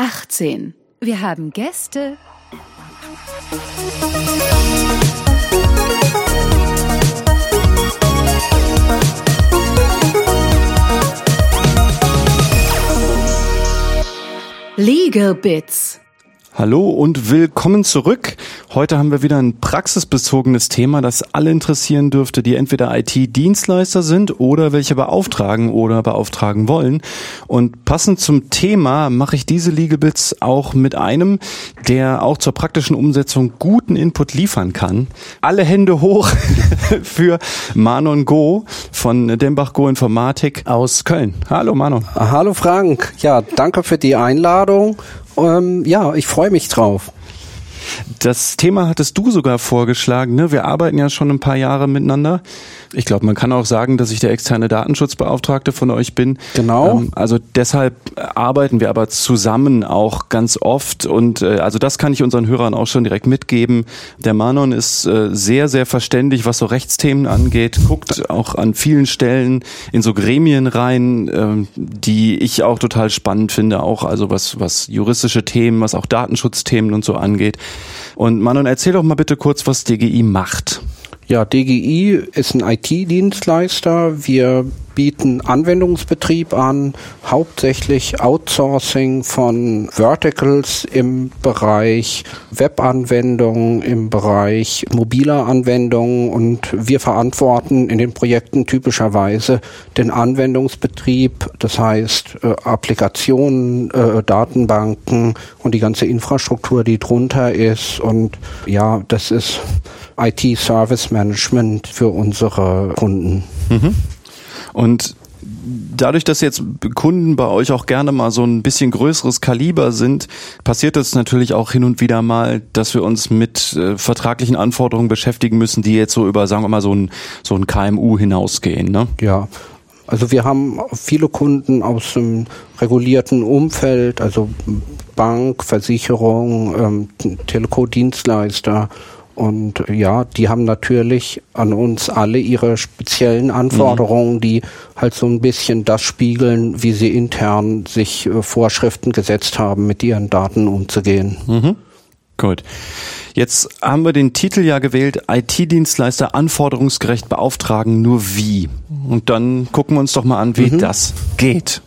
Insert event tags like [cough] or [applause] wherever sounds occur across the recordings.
18. Wir haben Gäste. Legal Bits. Hallo und willkommen zurück. Heute haben wir wieder ein praxisbezogenes Thema, das alle interessieren dürfte, die entweder IT-Dienstleister sind oder welche beauftragen oder beauftragen wollen. Und passend zum Thema mache ich diese Legalbits auch mit einem, der auch zur praktischen Umsetzung guten Input liefern kann. Alle Hände hoch [laughs] für Manon Go von Dembach Go Informatik aus Köln. Hallo Manon. Hallo Frank. Ja, danke für die Einladung ähm, ja, ich freue mich drauf. Das Thema hattest du sogar vorgeschlagen. Ne? Wir arbeiten ja schon ein paar Jahre miteinander. Ich glaube, man kann auch sagen, dass ich der externe Datenschutzbeauftragte von euch bin. Genau. Ähm, also deshalb arbeiten wir aber zusammen auch ganz oft. Und äh, also das kann ich unseren Hörern auch schon direkt mitgeben. Der Manon ist äh, sehr, sehr verständig, was so Rechtsthemen angeht, guckt auch an vielen Stellen in so Gremien rein, äh, die ich auch total spannend finde, auch also was, was juristische Themen, was auch Datenschutzthemen und so angeht. Und Manon, erzähl doch mal bitte kurz, was DGI macht. Ja, DGI ist ein IT-Dienstleister. Wir bieten Anwendungsbetrieb an, hauptsächlich Outsourcing von Verticals im Bereich Webanwendungen, im Bereich mobiler Anwendungen und wir verantworten in den Projekten typischerweise den Anwendungsbetrieb, das heißt äh, Applikationen, äh, Datenbanken und die ganze Infrastruktur, die drunter ist und ja, das ist IT-Service Management für unsere Kunden. Mhm. Und dadurch, dass jetzt Kunden bei euch auch gerne mal so ein bisschen größeres Kaliber sind, passiert es natürlich auch hin und wieder mal, dass wir uns mit äh, vertraglichen Anforderungen beschäftigen müssen, die jetzt so über, sagen wir mal, so ein, so ein KMU hinausgehen. Ne? Ja. Also wir haben viele Kunden aus dem regulierten Umfeld, also Bank, Versicherung, ähm, Telco-Dienstleister und ja, die haben natürlich an uns alle ihre speziellen Anforderungen, mhm. die halt so ein bisschen das spiegeln, wie sie intern sich äh, Vorschriften gesetzt haben, mit ihren Daten umzugehen. Mhm. Gut. Jetzt haben wir den Titel ja gewählt, IT-Dienstleister anforderungsgerecht beauftragen, nur wie. Und dann gucken wir uns doch mal an, wie mhm. das geht.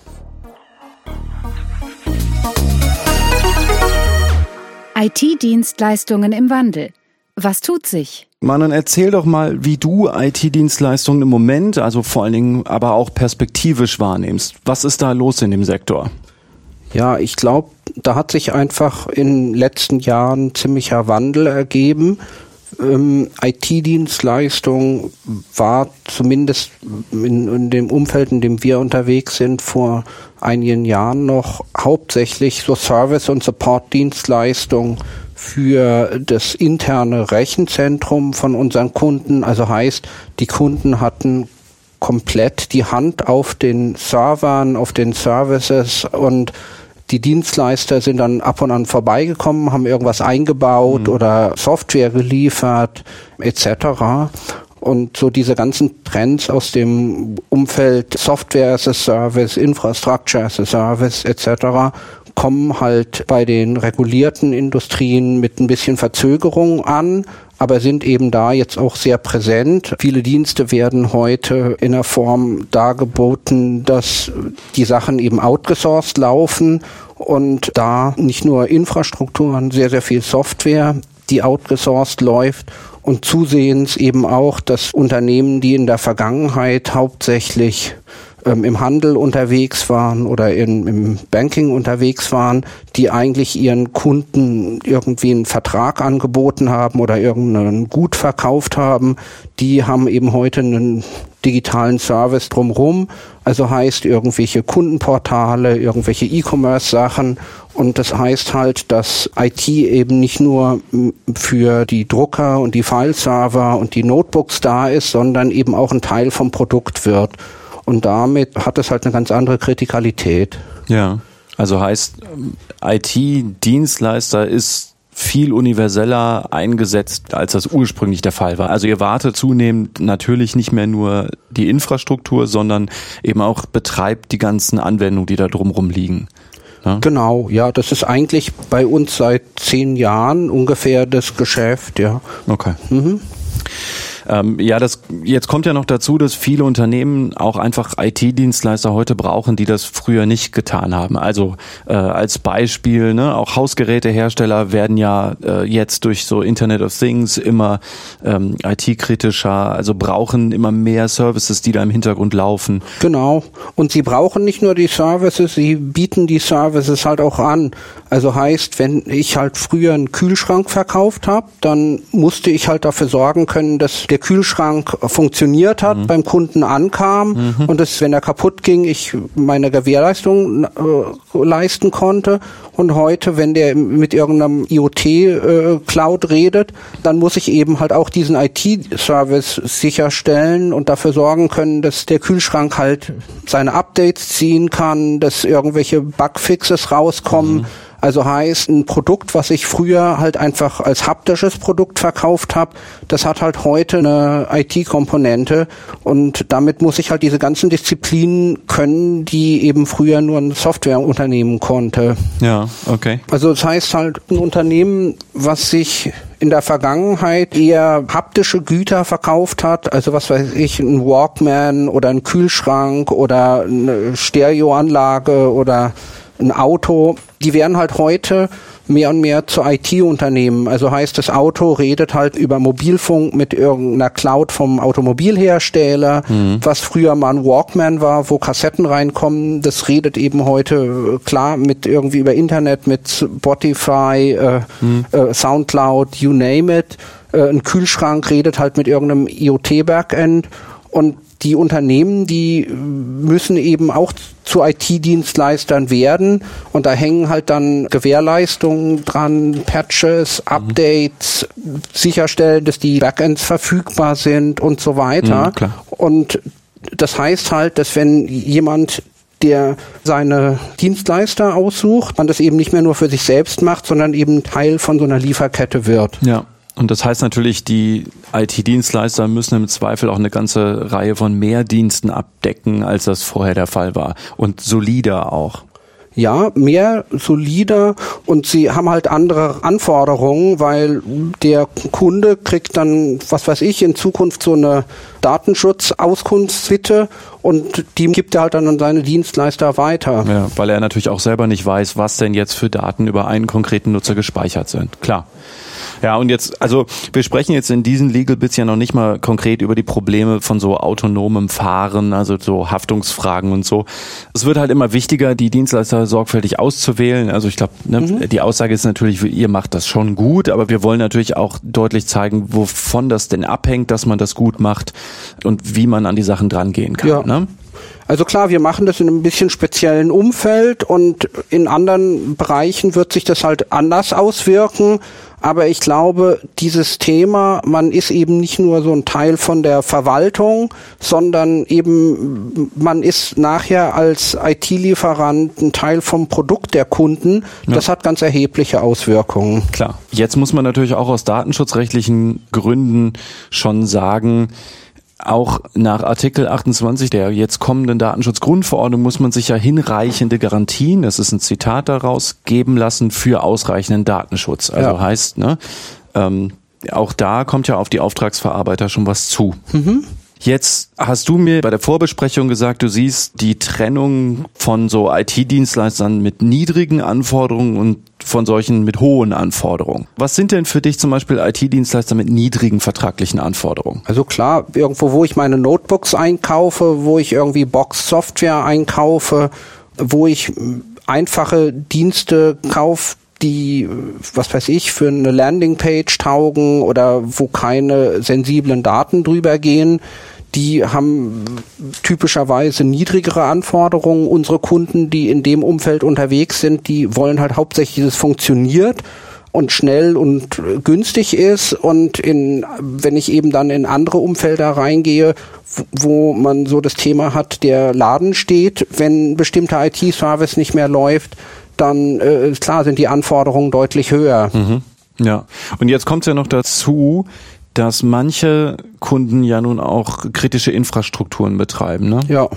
IT-Dienstleistungen im Wandel. Was tut sich? Manon, erzähl doch mal, wie du IT-Dienstleistungen im Moment, also vor allen Dingen aber auch perspektivisch wahrnimmst. Was ist da los in dem Sektor? Ja, ich glaube, da hat sich einfach in den letzten Jahren ziemlicher Wandel ergeben. Ähm, IT-Dienstleistung war zumindest in, in, dem Umfeld, in dem wir unterwegs sind, vor einigen Jahren noch hauptsächlich so Service- und Support-Dienstleistung für das interne Rechenzentrum von unseren Kunden. Also heißt, die Kunden hatten komplett die Hand auf den Servern, auf den Services und die Dienstleister sind dann ab und an vorbeigekommen, haben irgendwas eingebaut mhm. oder Software geliefert etc. Und so diese ganzen Trends aus dem Umfeld Software as a Service, Infrastructure as a Service etc kommen halt bei den regulierten Industrien mit ein bisschen Verzögerung an, aber sind eben da jetzt auch sehr präsent. Viele Dienste werden heute in der Form dargeboten, dass die Sachen eben outgesourced laufen und da nicht nur Infrastrukturen, sehr, sehr viel Software, die outgesourced läuft und zusehends eben auch, dass Unternehmen, die in der Vergangenheit hauptsächlich ähm, im Handel unterwegs waren oder in, im Banking unterwegs waren, die eigentlich ihren Kunden irgendwie einen Vertrag angeboten haben oder irgendein Gut verkauft haben, die haben eben heute einen digitalen Service drumherum. Also heißt irgendwelche Kundenportale, irgendwelche E-Commerce-Sachen. Und das heißt halt, dass IT eben nicht nur für die Drucker und die File-Server und die Notebooks da ist, sondern eben auch ein Teil vom Produkt wird. Und damit hat es halt eine ganz andere Kritikalität. Ja, also heißt, IT-Dienstleister ist viel universeller eingesetzt, als das ursprünglich der Fall war. Also ihr wartet zunehmend natürlich nicht mehr nur die Infrastruktur, sondern eben auch betreibt die ganzen Anwendungen, die da drumherum liegen. Ne? Genau, ja, das ist eigentlich bei uns seit zehn Jahren ungefähr das Geschäft, ja. Okay. Ähm, ja, das jetzt kommt ja noch dazu, dass viele Unternehmen auch einfach IT-Dienstleister heute brauchen, die das früher nicht getan haben. Also äh, als Beispiel, ne, auch Hausgerätehersteller werden ja äh, jetzt durch so Internet of Things immer ähm, IT-kritischer, also brauchen immer mehr Services, die da im Hintergrund laufen. Genau. Und sie brauchen nicht nur die Services, sie bieten die Services halt auch an. Also heißt, wenn ich halt früher einen Kühlschrank verkauft habe, dann musste ich halt dafür sorgen können, dass der Kühlschrank funktioniert hat, beim Kunden ankam und dass, wenn er kaputt ging, ich meine Gewährleistung äh, leisten konnte. Und heute, wenn der mit irgendeinem IoT-Cloud redet, dann muss ich eben halt auch diesen IT-Service sicherstellen und dafür sorgen können, dass der Kühlschrank halt seine Updates ziehen kann, dass irgendwelche Bugfixes rauskommen. Also heißt, ein Produkt, was ich früher halt einfach als haptisches Produkt verkauft habe, das hat halt heute eine IT-Komponente und damit muss ich halt diese ganzen Disziplinen können, die eben früher nur ein Softwareunternehmen konnte. Ja, okay. Also das heißt halt ein Unternehmen, was sich in der Vergangenheit eher haptische Güter verkauft hat, also was weiß ich, ein Walkman oder ein Kühlschrank oder eine Stereoanlage oder ein Auto, die werden halt heute mehr und mehr zu IT-Unternehmen. Also heißt, das Auto redet halt über Mobilfunk mit irgendeiner Cloud vom Automobilhersteller, was früher mal ein Walkman war, wo Kassetten reinkommen. Das redet eben heute äh, klar mit irgendwie über Internet, mit Spotify, äh, äh, Soundcloud, you name it. Äh, ein Kühlschrank redet halt mit irgendeinem IoT-Backend und die Unternehmen, die müssen eben auch zu IT-Dienstleistern werden und da hängen halt dann Gewährleistungen dran, Patches, Updates, sicherstellen, dass die Backends verfügbar sind und so weiter. Mhm. Und das heißt halt, dass wenn jemand der seine Dienstleister aussucht, man das eben nicht mehr nur für sich selbst macht, sondern eben Teil von so einer Lieferkette wird. Ja. Und das heißt natürlich, die IT-Dienstleister müssen im Zweifel auch eine ganze Reihe von mehr Diensten abdecken, als das vorher der Fall war. Und solider auch. Ja, mehr solider und sie haben halt andere Anforderungen, weil der Kunde kriegt dann, was weiß ich, in Zukunft so eine Datenschutzauskunftsbitte und die gibt er halt dann an seine Dienstleister weiter. Ja, weil er natürlich auch selber nicht weiß, was denn jetzt für Daten über einen konkreten Nutzer gespeichert sind. Klar. Ja, und jetzt, also wir sprechen jetzt in diesen Legal Bits ja noch nicht mal konkret über die Probleme von so autonomem Fahren, also so Haftungsfragen und so. Es wird halt immer wichtiger, die Dienstleister sorgfältig auszuwählen. Also ich glaube, ne, die Aussage ist natürlich, ihr macht das schon gut, aber wir wollen natürlich auch deutlich zeigen, wovon das denn abhängt, dass man das gut macht und wie man an die Sachen drangehen kann. Ja. Ne? Also klar, wir machen das in einem bisschen speziellen Umfeld und in anderen Bereichen wird sich das halt anders auswirken. Aber ich glaube, dieses Thema, man ist eben nicht nur so ein Teil von der Verwaltung, sondern eben man ist nachher als IT-Lieferant ein Teil vom Produkt der Kunden. Das hat ganz erhebliche Auswirkungen. Klar. Jetzt muss man natürlich auch aus datenschutzrechtlichen Gründen schon sagen, auch nach Artikel 28 der jetzt kommenden Datenschutzgrundverordnung muss man sich ja hinreichende Garantien, das ist ein Zitat daraus, geben lassen für ausreichenden Datenschutz. Also Ja. heißt, ne, ähm, auch da kommt ja auf die Auftragsverarbeiter schon was zu. Jetzt hast du mir bei der Vorbesprechung gesagt, du siehst die Trennung von so IT-Dienstleistern mit niedrigen Anforderungen und von solchen mit hohen Anforderungen. Was sind denn für dich zum Beispiel IT-Dienstleister mit niedrigen vertraglichen Anforderungen? Also klar, irgendwo, wo ich meine Notebooks einkaufe, wo ich irgendwie Box-Software einkaufe, wo ich m, einfache Dienste kaufe, die, was weiß ich, für eine Landingpage taugen oder wo keine sensiblen Daten drüber gehen, die haben typischerweise niedrigere Anforderungen. Unsere Kunden, die in dem Umfeld unterwegs sind, die wollen halt hauptsächlich, dass es funktioniert und schnell und günstig ist und in wenn ich eben dann in andere Umfelder reingehe, wo- man so das Thema hat, der Laden steht, wenn bestimmter IT-Service nicht mehr läuft, dann äh, klar sind die Anforderungen deutlich höher. Ja. Und jetzt kommt ja noch dazu, dass manche Kunden ja nun auch kritische Infrastrukturen betreiben. Ne? Ja.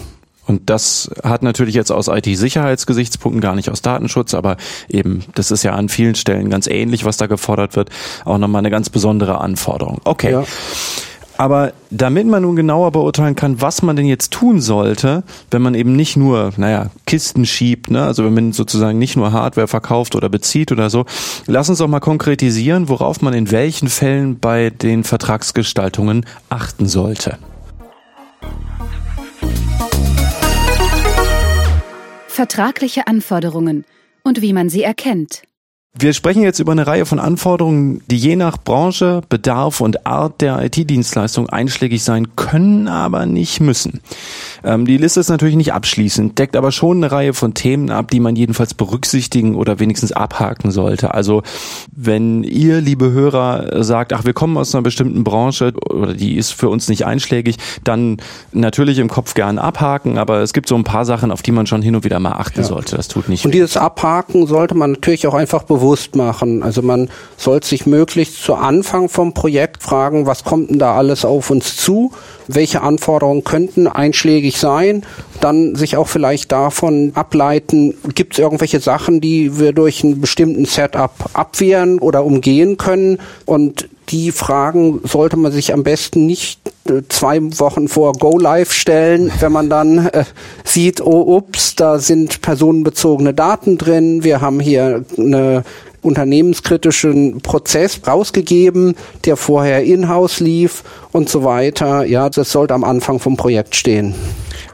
Und das hat natürlich jetzt aus IT-Sicherheitsgesichtspunkten gar nicht aus Datenschutz, aber eben, das ist ja an vielen Stellen ganz ähnlich, was da gefordert wird, auch nochmal eine ganz besondere Anforderung. Okay. Ja. Aber damit man nun genauer beurteilen kann, was man denn jetzt tun sollte, wenn man eben nicht nur, naja, Kisten schiebt, ne, also wenn man sozusagen nicht nur Hardware verkauft oder bezieht oder so, lass uns doch mal konkretisieren, worauf man in welchen Fällen bei den Vertragsgestaltungen achten sollte. Vertragliche Anforderungen und wie man sie erkennt. Wir sprechen jetzt über eine Reihe von Anforderungen, die je nach Branche, Bedarf und Art der IT-Dienstleistung einschlägig sein können, aber nicht müssen. Ähm, die Liste ist natürlich nicht abschließend, deckt aber schon eine Reihe von Themen ab, die man jedenfalls berücksichtigen oder wenigstens abhaken sollte. Also wenn ihr, liebe Hörer, sagt, ach, wir kommen aus einer bestimmten Branche oder die ist für uns nicht einschlägig, dann natürlich im Kopf gern abhaken, aber es gibt so ein paar Sachen, auf die man schon hin und wieder mal achten ja. sollte. Das tut nicht. Und dieses Abhaken sollte man natürlich auch einfach bewusst bewusst machen. Also man sollte sich möglichst zu Anfang vom Projekt fragen, was kommt denn da alles auf uns zu? Welche Anforderungen könnten einschlägig sein? Dann sich auch vielleicht davon ableiten, gibt es irgendwelche Sachen, die wir durch einen bestimmten Setup abwehren oder umgehen können? Und die Fragen sollte man sich am besten nicht äh, zwei Wochen vor Go Live stellen, wenn man dann äh, sieht, oh ups, da sind personenbezogene Daten drin, wir haben hier eine unternehmenskritischen Prozess rausgegeben, der vorher in-house lief und so weiter. Ja, das sollte am Anfang vom Projekt stehen.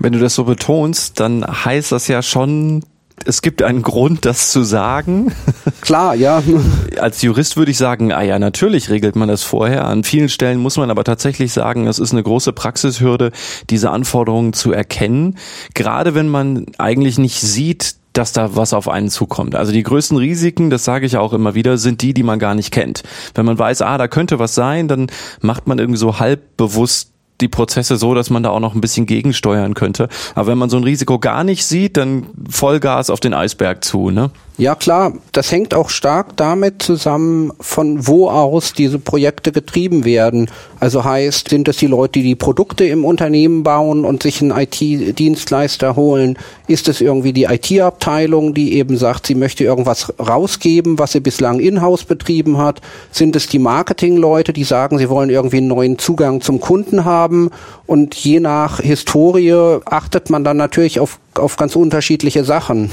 Wenn du das so betonst, dann heißt das ja schon, es gibt einen Grund, das zu sagen. [laughs] Klar, ja. [laughs] Als Jurist würde ich sagen, ah ja, natürlich regelt man das vorher. An vielen Stellen muss man aber tatsächlich sagen, es ist eine große Praxishürde, diese Anforderungen zu erkennen. Gerade wenn man eigentlich nicht sieht, dass da was auf einen zukommt. Also die größten Risiken, das sage ich auch immer wieder, sind die, die man gar nicht kennt. Wenn man weiß, ah, da könnte was sein, dann macht man irgendwie so halb bewusst die Prozesse so, dass man da auch noch ein bisschen gegensteuern könnte. Aber wenn man so ein Risiko gar nicht sieht, dann Vollgas auf den Eisberg zu, ne? Ja klar, das hängt auch stark damit zusammen, von wo aus diese Projekte getrieben werden. Also heißt, sind es die Leute, die die Produkte im Unternehmen bauen und sich einen IT-Dienstleister holen? Ist es irgendwie die IT-Abteilung, die eben sagt, sie möchte irgendwas rausgeben, was sie bislang in-house betrieben hat? Sind es die Marketing-Leute, die sagen, sie wollen irgendwie einen neuen Zugang zum Kunden haben? Und je nach Historie achtet man dann natürlich auf auf ganz unterschiedliche Sachen.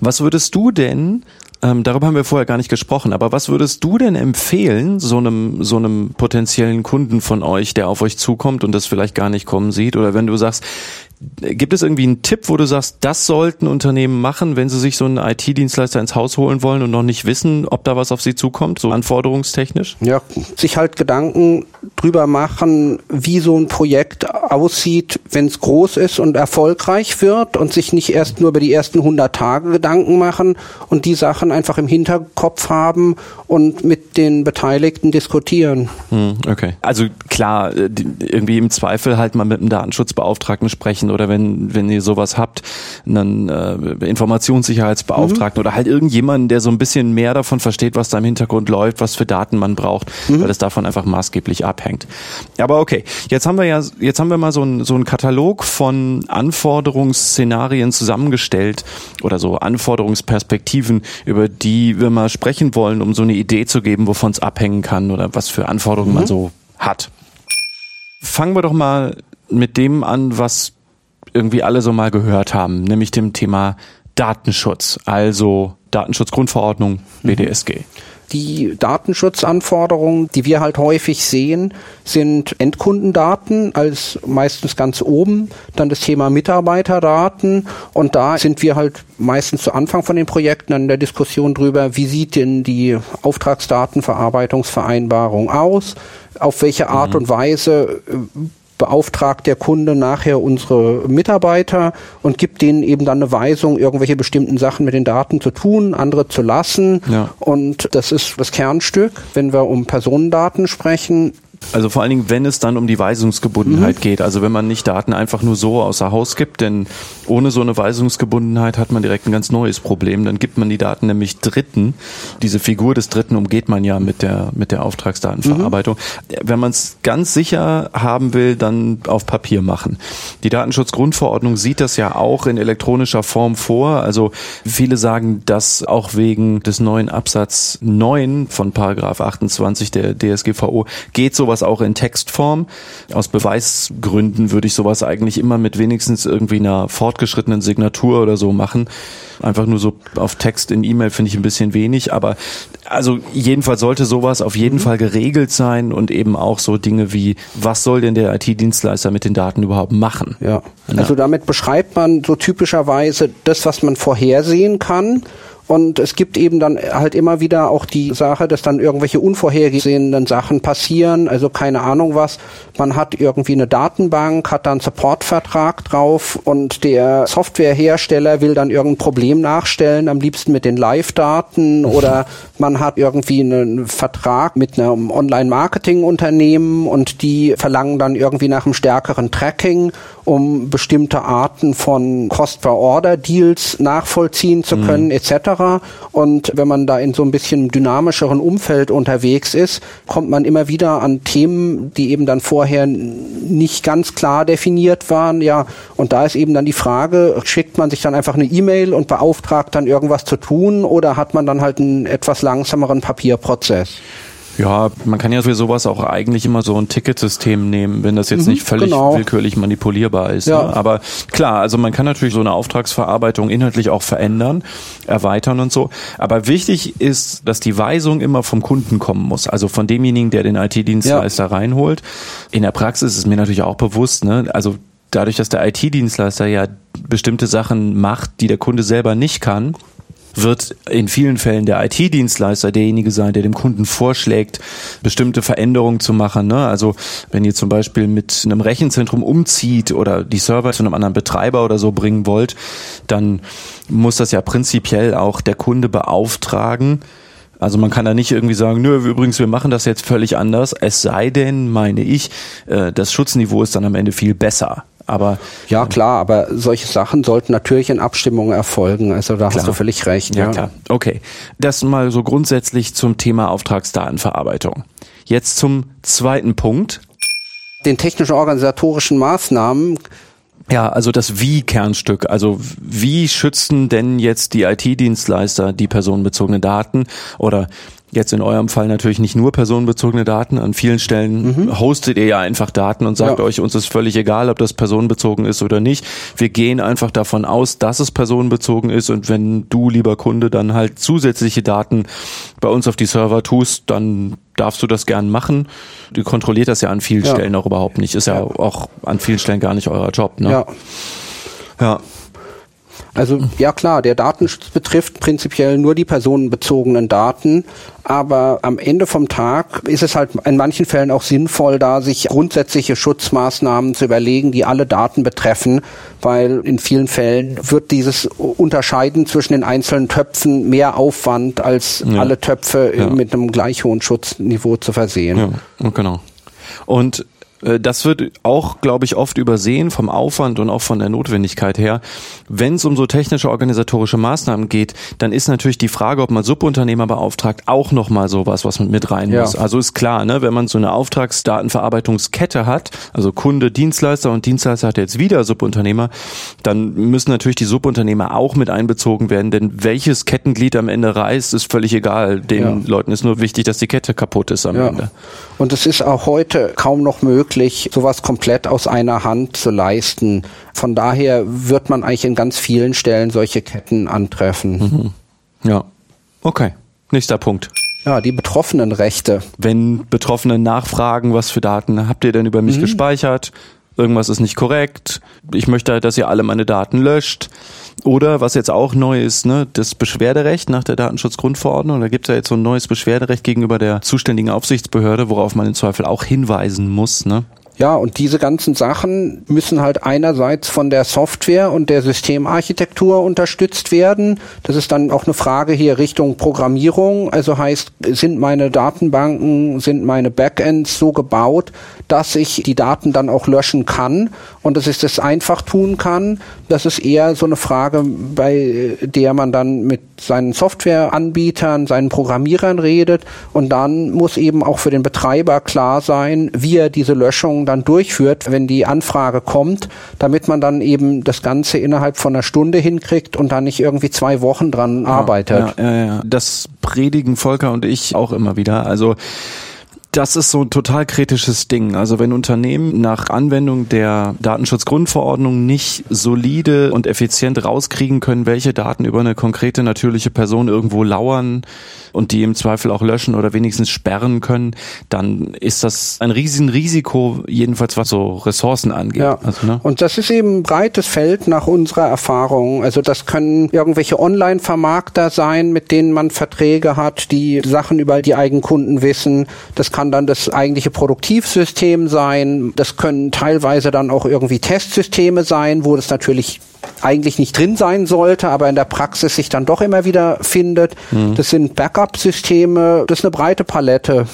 Was würdest du denn ähm, darüber haben wir vorher gar nicht gesprochen, aber was würdest du denn empfehlen, so einem, so einem potenziellen Kunden von euch, der auf euch zukommt und das vielleicht gar nicht kommen sieht? Oder wenn du sagst, Gibt es irgendwie einen Tipp, wo du sagst, das sollten Unternehmen machen, wenn sie sich so einen IT-Dienstleister ins Haus holen wollen und noch nicht wissen, ob da was auf sie zukommt, so anforderungstechnisch? Ja, sich halt Gedanken drüber machen, wie so ein Projekt aussieht, wenn es groß ist und erfolgreich wird und sich nicht erst nur über die ersten 100 Tage Gedanken machen und die Sachen einfach im Hinterkopf haben und mit den Beteiligten diskutieren. Hm, okay. Also klar, äh, irgendwie im Zweifel halt mal mit einem Datenschutzbeauftragten sprechen Nachrichten oder wenn, wenn ihr sowas habt, einen äh, Informationssicherheitsbeauftragten mhm. oder halt irgendjemanden, der so ein bisschen mehr davon versteht, was da im Hintergrund läuft, was für Daten man braucht, mhm. weil es davon einfach maßgeblich abhängt. Aber okay, jetzt haben wir ja, jetzt haben wir mal so einen so einen Katalog von Anforderungsszenarien zusammengestellt oder so Anforderungsperspektiven, über die wir mal sprechen wollen, um so eine Idee zu geben, wovon es abhängen kann oder was für Anforderungen mhm. man so hat. Fangen wir doch mal mit dem an, was irgendwie alle so mal gehört haben, nämlich dem Thema Datenschutz, also Datenschutzgrundverordnung BDSG. Die Datenschutzanforderungen, die wir halt häufig sehen, sind Endkundendaten als meistens ganz oben, dann das Thema Mitarbeiterdaten und da sind wir halt meistens zu Anfang von den Projekten an der Diskussion drüber, wie sieht denn die Auftragsdatenverarbeitungsvereinbarung aus, auf welche Art mhm. und Weise äh, beauftragt der Kunde nachher unsere Mitarbeiter und gibt denen eben dann eine Weisung, irgendwelche bestimmten Sachen mit den Daten zu tun, andere zu lassen. Ja. Und das ist das Kernstück. Wenn wir um Personendaten sprechen, Also vor allen Dingen, wenn es dann um die Weisungsgebundenheit mhm. geht. Also wenn man nicht Daten einfach nur so außer Haus gibt, denn ohne so eine Weisungsgebundenheit hat man direkt ein ganz neues Problem. Dann gibt man die Daten nämlich Dritten. Diese Figur des Dritten umgeht man ja mit der, mit der Auftragsdatenverarbeitung. Mhm. Wenn man es ganz sicher haben will, dann auf Papier machen. Die Datenschutzgrundverordnung sieht das ja auch in elektronischer Form vor. Also viele sagen, dass auch wegen des neuen Absatz 9 von Paragraph 28 der DSGVO geht sowas auch in Textform. Aus Beweisgründen würde ich sowas eigentlich immer mit wenigstens irgendwie einer fortgeschrittenen Signatur oder so machen. Einfach nur so auf Text in E-Mail finde ich ein bisschen wenig, aber also jedenfalls sollte sowas auf jeden mhm. Fall geregelt sein und eben auch so Dinge wie, was soll denn der IT-Dienstleister mit den Daten überhaupt machen? Ja. Also damit beschreibt man so typischerweise das, was man vorhersehen kann und es gibt eben dann halt immer wieder auch die Sache, dass dann irgendwelche unvorhergesehenen Sachen passieren, also keine Ahnung was. Man hat irgendwie eine Datenbank, hat dann Supportvertrag drauf und der Softwarehersteller will dann irgendein Problem nachstellen, am liebsten mit den Live-Daten oder man hat irgendwie einen Vertrag mit einem Online-Marketing-Unternehmen und die verlangen dann irgendwie nach einem stärkeren Tracking, um bestimmte Arten von Cost-per-Order-Deals nachvollziehen zu können, mhm. etc. Und wenn man da in so ein bisschen dynamischeren Umfeld unterwegs ist, kommt man immer wieder an Themen, die eben dann vorher nicht ganz klar definiert waren. Ja, und da ist eben dann die Frage, schickt man sich dann einfach eine E-Mail und beauftragt dann irgendwas zu tun oder hat man dann halt einen etwas langsameren Papierprozess? Ja, man kann ja für sowas auch eigentlich immer so ein Ticketsystem nehmen, wenn das jetzt mhm, nicht völlig genau. willkürlich manipulierbar ist. Ja. Ne? Aber klar, also man kann natürlich so eine Auftragsverarbeitung inhaltlich auch verändern, erweitern und so. Aber wichtig ist, dass die Weisung immer vom Kunden kommen muss, also von demjenigen, der den IT-Dienstleister ja. reinholt. In der Praxis ist mir natürlich auch bewusst, ne, also dadurch, dass der IT-Dienstleister ja bestimmte Sachen macht, die der Kunde selber nicht kann, wird in vielen Fällen der IT-Dienstleister derjenige sein, der dem Kunden vorschlägt, bestimmte Veränderungen zu machen. Ne? Also wenn ihr zum Beispiel mit einem Rechenzentrum umzieht oder die Server zu einem anderen Betreiber oder so bringen wollt, dann muss das ja prinzipiell auch der Kunde beauftragen, also man kann da nicht irgendwie sagen, nö, übrigens, wir machen das jetzt völlig anders. Es sei denn, meine ich, äh, das Schutzniveau ist dann am Ende viel besser. Aber ja klar, aber solche Sachen sollten natürlich in Abstimmungen erfolgen. Also da klar. hast du völlig recht. Ja, ja klar. Okay, das mal so grundsätzlich zum Thema Auftragsdatenverarbeitung. Jetzt zum zweiten Punkt. Den technischen organisatorischen Maßnahmen ja, also das Wie-Kernstück. Also wie schützen denn jetzt die IT-Dienstleister die personenbezogenen Daten oder Jetzt in eurem Fall natürlich nicht nur personenbezogene Daten. An vielen Stellen mhm. hostet ihr ja einfach Daten und sagt ja. euch, uns ist völlig egal, ob das personenbezogen ist oder nicht. Wir gehen einfach davon aus, dass es personenbezogen ist und wenn du, lieber Kunde, dann halt zusätzliche Daten bei uns auf die Server tust, dann darfst du das gern machen. Du kontrolliert das ja an vielen ja. Stellen auch überhaupt nicht. Ist ja, ja auch an vielen Stellen gar nicht euer Job. Ne? Ja. Ja. Also ja klar, der Datenschutz betrifft prinzipiell nur die personenbezogenen Daten, aber am Ende vom Tag ist es halt in manchen Fällen auch sinnvoll, da sich grundsätzliche Schutzmaßnahmen zu überlegen, die alle Daten betreffen, weil in vielen Fällen wird dieses Unterscheiden zwischen den einzelnen Töpfen mehr Aufwand, als ja. alle Töpfe ja. mit einem gleich hohen Schutzniveau zu versehen. Ja, genau. Und das wird auch, glaube ich, oft übersehen vom Aufwand und auch von der Notwendigkeit her. Wenn es um so technische organisatorische Maßnahmen geht, dann ist natürlich die Frage, ob man Subunternehmer beauftragt, auch nochmal sowas, was man mit rein muss. Also ist klar, ne, wenn man so eine Auftragsdatenverarbeitungskette hat, also Kunde, Dienstleister und Dienstleister hat jetzt wieder Subunternehmer, dann müssen natürlich die Subunternehmer auch mit einbezogen werden, denn welches Kettenglied am Ende reißt, ist völlig egal. Den ja. Leuten ist nur wichtig, dass die Kette kaputt ist am ja. Ende. Und es ist auch heute kaum noch möglich, sowas komplett aus einer Hand zu leisten. Von daher wird man eigentlich in ganz vielen Stellen solche Ketten antreffen. Mhm. Ja. Okay. Nächster Punkt. Ja, die betroffenen Rechte. Wenn Betroffene nachfragen, was für Daten habt ihr denn über mich mhm. gespeichert? Irgendwas ist nicht korrekt. Ich möchte halt, dass ihr alle meine Daten löscht oder was jetzt auch neu ist, ne, das Beschwerderecht nach der Datenschutzgrundverordnung. Da gibt es ja jetzt so ein neues Beschwerderecht gegenüber der zuständigen Aufsichtsbehörde, worauf man im Zweifel auch hinweisen muss. Ne? Ja, und diese ganzen Sachen müssen halt einerseits von der Software und der Systemarchitektur unterstützt werden. Das ist dann auch eine Frage hier Richtung Programmierung. Also heißt, sind meine Datenbanken, sind meine Backends so gebaut, dass ich die Daten dann auch löschen kann und dass ich das einfach tun kann. Das ist eher so eine Frage, bei der man dann mit seinen Softwareanbietern, seinen Programmierern redet und dann muss eben auch für den Betreiber klar sein, wie er diese Löschung dann durchführt, wenn die Anfrage kommt, damit man dann eben das Ganze innerhalb von einer Stunde hinkriegt und dann nicht irgendwie zwei Wochen dran ja, arbeitet. Ja, ja, ja. Das predigen Volker und ich auch immer wieder. Also das ist so ein total kritisches Ding. Also wenn Unternehmen nach Anwendung der Datenschutzgrundverordnung nicht solide und effizient rauskriegen können, welche Daten über eine konkrete natürliche Person irgendwo lauern und die im Zweifel auch löschen oder wenigstens sperren können, dann ist das ein riesen Risiko, jedenfalls was so Ressourcen angeht. Ja. Also, ne? Und das ist eben ein breites Feld nach unserer Erfahrung. Also das können irgendwelche Online-Vermarkter sein, mit denen man Verträge hat, die Sachen über die eigenen Kunden wissen. Das kann dann das eigentliche Produktivsystem sein. Das können teilweise dann auch irgendwie Testsysteme sein, wo das natürlich eigentlich nicht drin sein sollte, aber in der Praxis sich dann doch immer wieder findet. Mhm. Das sind Backup-Systeme. Das ist eine breite Palette.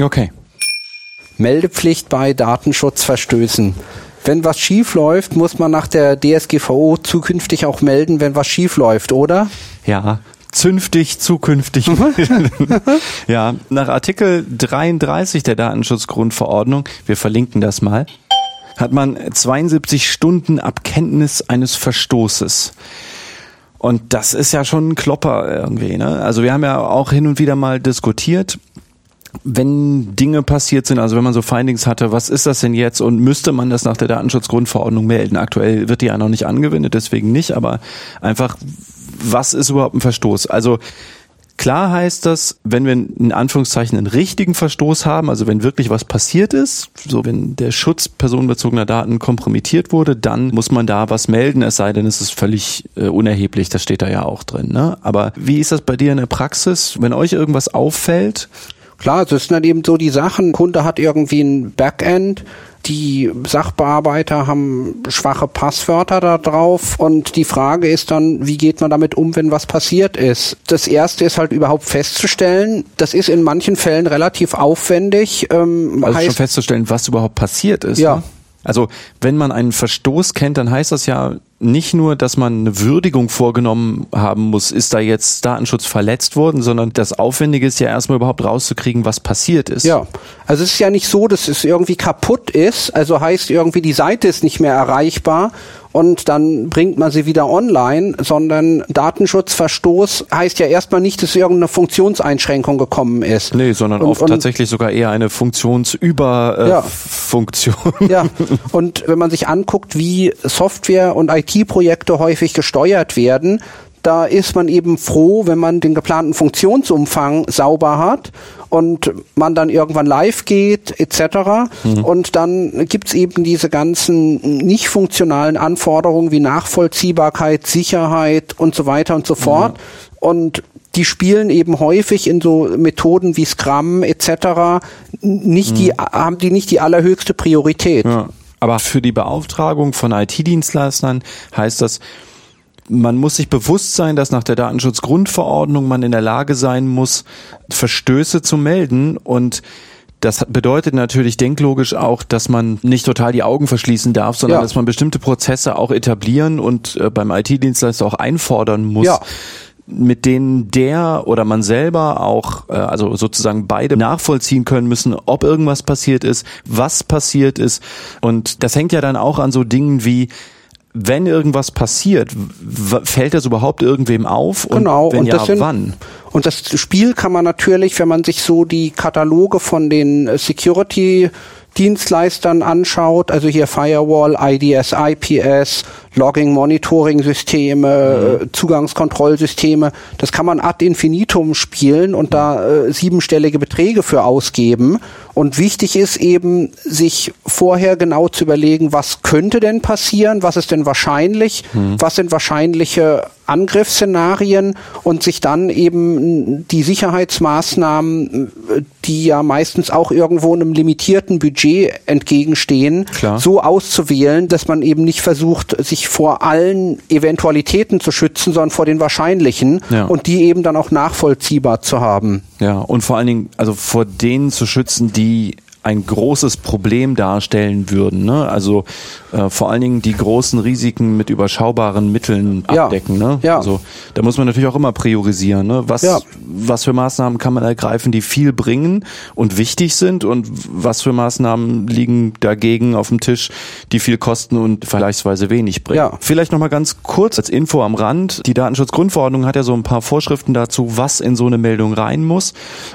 Okay. Meldepflicht bei Datenschutzverstößen. Wenn was schief läuft, muss man nach der DSGVO zukünftig auch melden, wenn was schief läuft, oder? Ja, zünftig, zukünftig. [laughs] ja, nach Artikel 33 der Datenschutzgrundverordnung, wir verlinken das mal, hat man 72 Stunden ab Kenntnis eines Verstoßes. Und das ist ja schon ein Klopper irgendwie. Ne? Also wir haben ja auch hin und wieder mal diskutiert, wenn Dinge passiert sind, also wenn man so Findings hatte, was ist das denn jetzt und müsste man das nach der Datenschutzgrundverordnung melden? Aktuell wird die ja noch nicht angewendet, deswegen nicht, aber einfach, was ist überhaupt ein Verstoß? Also Klar heißt das, wenn wir in Anführungszeichen einen richtigen Verstoß haben, also wenn wirklich was passiert ist, so wenn der Schutz personenbezogener Daten kompromittiert wurde, dann muss man da was melden, es sei denn, es ist völlig äh, unerheblich, das steht da ja auch drin. Ne? Aber wie ist das bei dir in der Praxis, wenn euch irgendwas auffällt? Klar, das sind dann eben so die Sachen. Kunde hat irgendwie ein Backend, die Sachbearbeiter haben schwache Passwörter da drauf und die Frage ist dann, wie geht man damit um, wenn was passiert ist? Das erste ist halt überhaupt festzustellen. Das ist in manchen Fällen relativ aufwendig. Ähm, also schon festzustellen, was überhaupt passiert ist. Ja. Ne? Also wenn man einen Verstoß kennt, dann heißt das ja nicht nur, dass man eine Würdigung vorgenommen haben muss, ist da jetzt Datenschutz verletzt worden, sondern das Aufwendige ist ja erstmal überhaupt rauszukriegen, was passiert ist. Ja, also es ist ja nicht so, dass es irgendwie kaputt ist, also heißt irgendwie die Seite ist nicht mehr erreichbar und dann bringt man sie wieder online, sondern Datenschutzverstoß heißt ja erstmal nicht, dass irgendeine Funktionseinschränkung gekommen ist. Nee, sondern und, oft und, tatsächlich sogar eher eine Funktionsüberfunktion. Äh, ja. ja, [laughs] und wenn man sich anguckt, wie Software und IT-Projekte häufig gesteuert werden, da ist man eben froh, wenn man den geplanten Funktionsumfang sauber hat und man dann irgendwann live geht etc. Mhm. Und dann gibt's eben diese ganzen nicht funktionalen Anforderungen wie Nachvollziehbarkeit, Sicherheit und so weiter und so fort. Mhm. Und die spielen eben häufig in so Methoden wie Scrum etc. nicht mhm. die haben die nicht die allerhöchste Priorität. Ja. Aber für die Beauftragung von IT-Dienstleistern heißt das, man muss sich bewusst sein, dass nach der Datenschutzgrundverordnung man in der Lage sein muss, Verstöße zu melden und das bedeutet natürlich denklogisch auch, dass man nicht total die Augen verschließen darf, sondern ja. dass man bestimmte Prozesse auch etablieren und äh, beim IT-Dienstleister auch einfordern muss. Ja mit denen der oder man selber auch, äh, also sozusagen beide nachvollziehen können müssen, ob irgendwas passiert ist, was passiert ist. Und das hängt ja dann auch an so Dingen wie, wenn irgendwas passiert, fällt das überhaupt irgendwem auf? Und genau. Wenn und ja, sind, wann? Und das Spiel kann man natürlich, wenn man sich so die Kataloge von den Security Dienstleistern anschaut, also hier Firewall, IDS, IPS, Logging-Monitoring-Systeme, mhm. Zugangskontrollsysteme. Das kann man ad infinitum spielen und da äh, siebenstellige Beträge für ausgeben. Und wichtig ist eben, sich vorher genau zu überlegen, was könnte denn passieren, was ist denn wahrscheinlich, mhm. was sind wahrscheinliche Angriffsszenarien und sich dann eben die Sicherheitsmaßnahmen, die ja meistens auch irgendwo einem limitierten Budget entgegenstehen, Klar. so auszuwählen, dass man eben nicht versucht, sich vor allen Eventualitäten zu schützen, sondern vor den wahrscheinlichen ja. und die eben dann auch nachvollziehbar zu haben. Ja, und vor allen Dingen, also vor denen zu schützen, die ein großes Problem darstellen würden. Ne? Also äh, vor allen Dingen die großen Risiken mit überschaubaren Mitteln abdecken. Ja. Ne? Ja. Also da muss man natürlich auch immer priorisieren. Ne? Was, ja. was für Maßnahmen kann man ergreifen, die viel bringen und wichtig sind und was für Maßnahmen liegen dagegen auf dem Tisch, die viel kosten und vergleichsweise wenig bringen. Ja. Vielleicht nochmal ganz kurz als Info am Rand. Die Datenschutzgrundverordnung hat ja so ein paar Vorschriften dazu, was in so eine Meldung rein muss.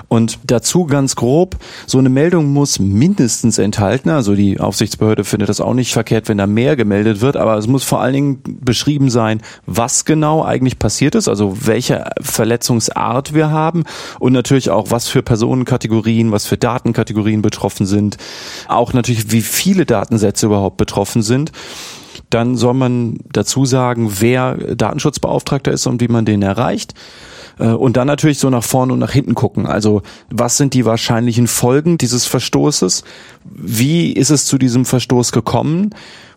Und dazu ganz grob, so eine Meldung muss mindestens enthalten. Also die Aufsichtsbehörde findet das auch nicht verkehrt, wenn da mehr gemeldet wird, aber es muss vor allen Dingen beschrieben sein, was genau eigentlich passiert ist, also welche Verletzungsart wir haben und natürlich auch, was für Personenkategorien, was für Datenkategorien betroffen sind. Auch natürlich, wie viele Datensätze überhaupt betroffen sind dann soll man dazu sagen, wer Datenschutzbeauftragter ist und wie man den erreicht. Äh, und dann natürlich so nach vorne und nach hinten gucken. Also was sind die wahrscheinlichen Folgen dieses Verstoßes? Wie ist es zu diesem Verstoß gekommen?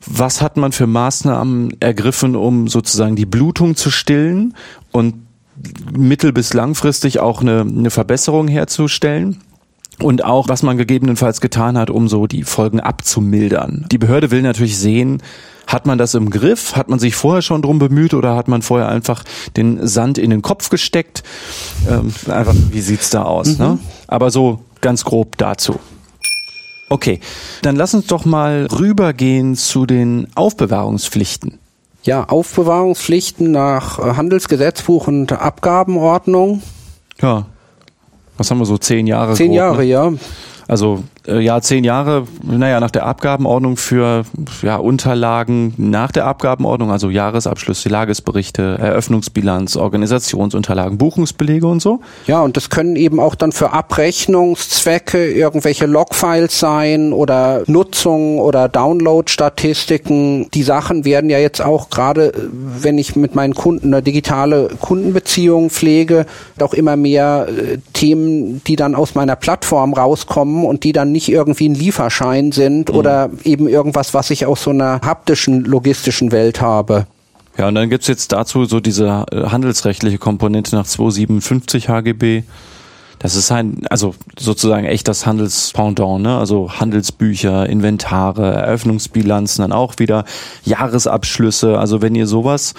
Was hat man für Maßnahmen ergriffen, um sozusagen die Blutung zu stillen und mittel- bis langfristig auch eine, eine Verbesserung herzustellen? und auch, was man gegebenenfalls getan hat, um so die Folgen abzumildern. Die Behörde will natürlich sehen, hat man das im Griff? Hat man sich vorher schon drum bemüht oder hat man vorher einfach den Sand in den Kopf gesteckt? Ähm, einfach, wie sieht's da aus? Ne? Mhm. Ne? Aber so ganz grob dazu. Okay, dann lass uns doch mal rübergehen zu den Aufbewahrungspflichten. Ja, Aufbewahrungspflichten nach Handelsgesetzbuch und Abgabenordnung. Ja. Was haben wir so zehn Jahre? Zehn grob, Jahre, ne? ja. Also äh, ja, zehn Jahre, naja, nach der Abgabenordnung für ja, Unterlagen nach der Abgabenordnung, also Jahresabschlüsse, Lagesberichte, Eröffnungsbilanz, Organisationsunterlagen, Buchungsbelege und so. Ja, und das können eben auch dann für Abrechnungszwecke irgendwelche Logfiles sein oder Nutzung oder Download-Statistiken. Die Sachen werden ja jetzt auch gerade, wenn ich mit meinen Kunden eine digitale Kundenbeziehung pflege, auch immer mehr äh, Themen, die dann aus meiner Plattform rauskommen und die dann nicht irgendwie ein Lieferschein sind mhm. oder eben irgendwas, was ich aus so einer haptischen, logistischen Welt habe. Ja, und dann gibt's jetzt dazu so diese äh, handelsrechtliche Komponente nach 257 HGB. Das ist ein, also sozusagen echt das Handelspendant, ne? Also Handelsbücher, Inventare, Eröffnungsbilanzen, dann auch wieder Jahresabschlüsse. Also wenn ihr sowas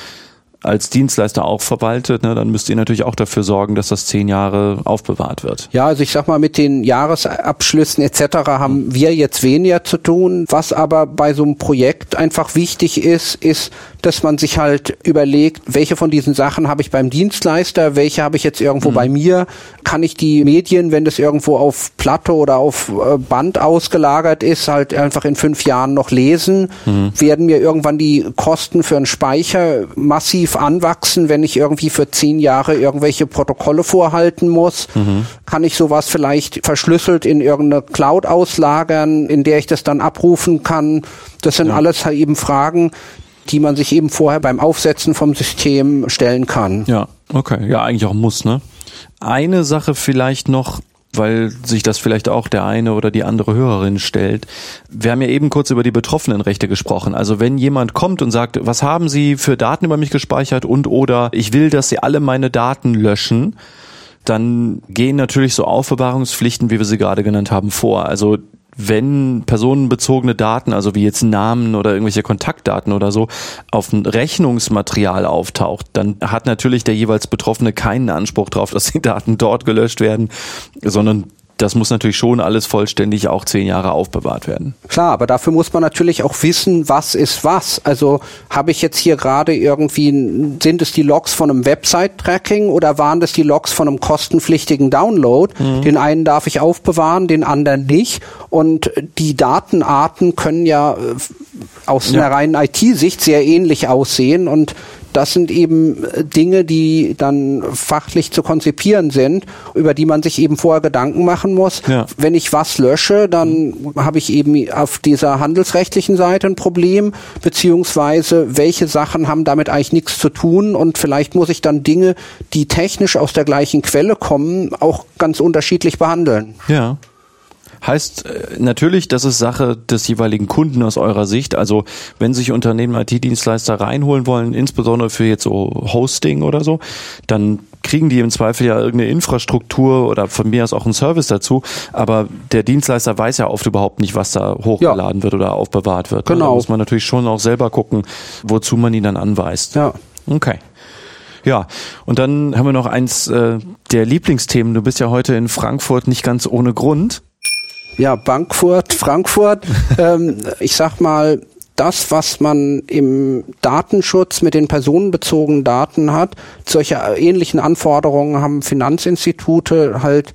als Dienstleister auch verwaltet, ne, dann müsst ihr natürlich auch dafür sorgen, dass das zehn Jahre aufbewahrt wird. Ja, also ich sag mal, mit den Jahresabschlüssen etc. haben wir jetzt weniger zu tun. Was aber bei so einem Projekt einfach wichtig ist, ist, dass man sich halt überlegt, welche von diesen Sachen habe ich beim Dienstleister, welche habe ich jetzt irgendwo mhm. bei mir, kann ich die Medien, wenn das irgendwo auf Platte oder auf äh, Band ausgelagert ist, halt einfach in fünf Jahren noch lesen, mhm. werden mir irgendwann die Kosten für einen Speicher massiv anwachsen, wenn ich irgendwie für zehn Jahre irgendwelche Protokolle vorhalten muss, mhm. kann ich sowas vielleicht verschlüsselt in irgendeine Cloud auslagern, in der ich das dann abrufen kann. Das sind ja. alles halt eben Fragen, die man sich eben vorher beim Aufsetzen vom System stellen kann. Ja, okay. Ja, eigentlich auch muss, ne? Eine Sache vielleicht noch, weil sich das vielleicht auch der eine oder die andere Hörerin stellt. Wir haben ja eben kurz über die Betroffenenrechte gesprochen. Also wenn jemand kommt und sagt, was haben Sie für Daten über mich gespeichert und oder ich will, dass Sie alle meine Daten löschen, dann gehen natürlich so Aufbewahrungspflichten, wie wir sie gerade genannt haben, vor. Also wenn personenbezogene Daten, also wie jetzt Namen oder irgendwelche Kontaktdaten oder so, auf ein Rechnungsmaterial auftaucht, dann hat natürlich der jeweils Betroffene keinen Anspruch darauf, [laughs] dass die Daten dort gelöscht werden, sondern das muss natürlich schon alles vollständig auch zehn Jahre aufbewahrt werden. Klar, aber dafür muss man natürlich auch wissen, was ist was. Also habe ich jetzt hier gerade irgendwie, sind es die Logs von einem Website-Tracking oder waren das die Logs von einem kostenpflichtigen Download? Mhm. Den einen darf ich aufbewahren, den anderen nicht. Und die Datenarten können ja äh, aus ja. einer reinen IT-Sicht sehr ähnlich aussehen und das sind eben äh, Dinge, die dann fachlich zu konzipieren sind, über die man sich eben vorher Gedanken machen muss. Ja. Wenn ich was lösche, dann habe ich eben auf dieser handelsrechtlichen Seite ein Problem, beziehungsweise welche Sachen haben damit eigentlich nichts zu tun und vielleicht muss ich dann Dinge, die technisch aus der gleichen Quelle kommen, auch ganz unterschiedlich behandeln. Ja. Heißt äh, natürlich, das ist Sache des jeweiligen Kunden aus eurer Sicht. Also wenn sich Unternehmen IT-Dienstleister reinholen wollen, insbesondere für jetzt so Hosting oder so, dann kriegen die im Zweifel ja irgendeine Infrastruktur oder von mir aus auch einen Service dazu. Aber der Dienstleister weiß ja oft überhaupt nicht, was da hochgeladen ja. wird oder aufbewahrt wird. Genau. Da muss man natürlich schon auch selber gucken, wozu man ihn dann anweist. Ja. Okay. Ja, und dann haben wir noch eins äh, der Lieblingsthemen. Du bist ja heute in Frankfurt nicht ganz ohne Grund ja, Bankfurt, Frankfurt. [laughs] ähm, ich sag mal, das, was man im Datenschutz mit den personenbezogenen Daten hat, solche ähnlichen Anforderungen haben Finanzinstitute halt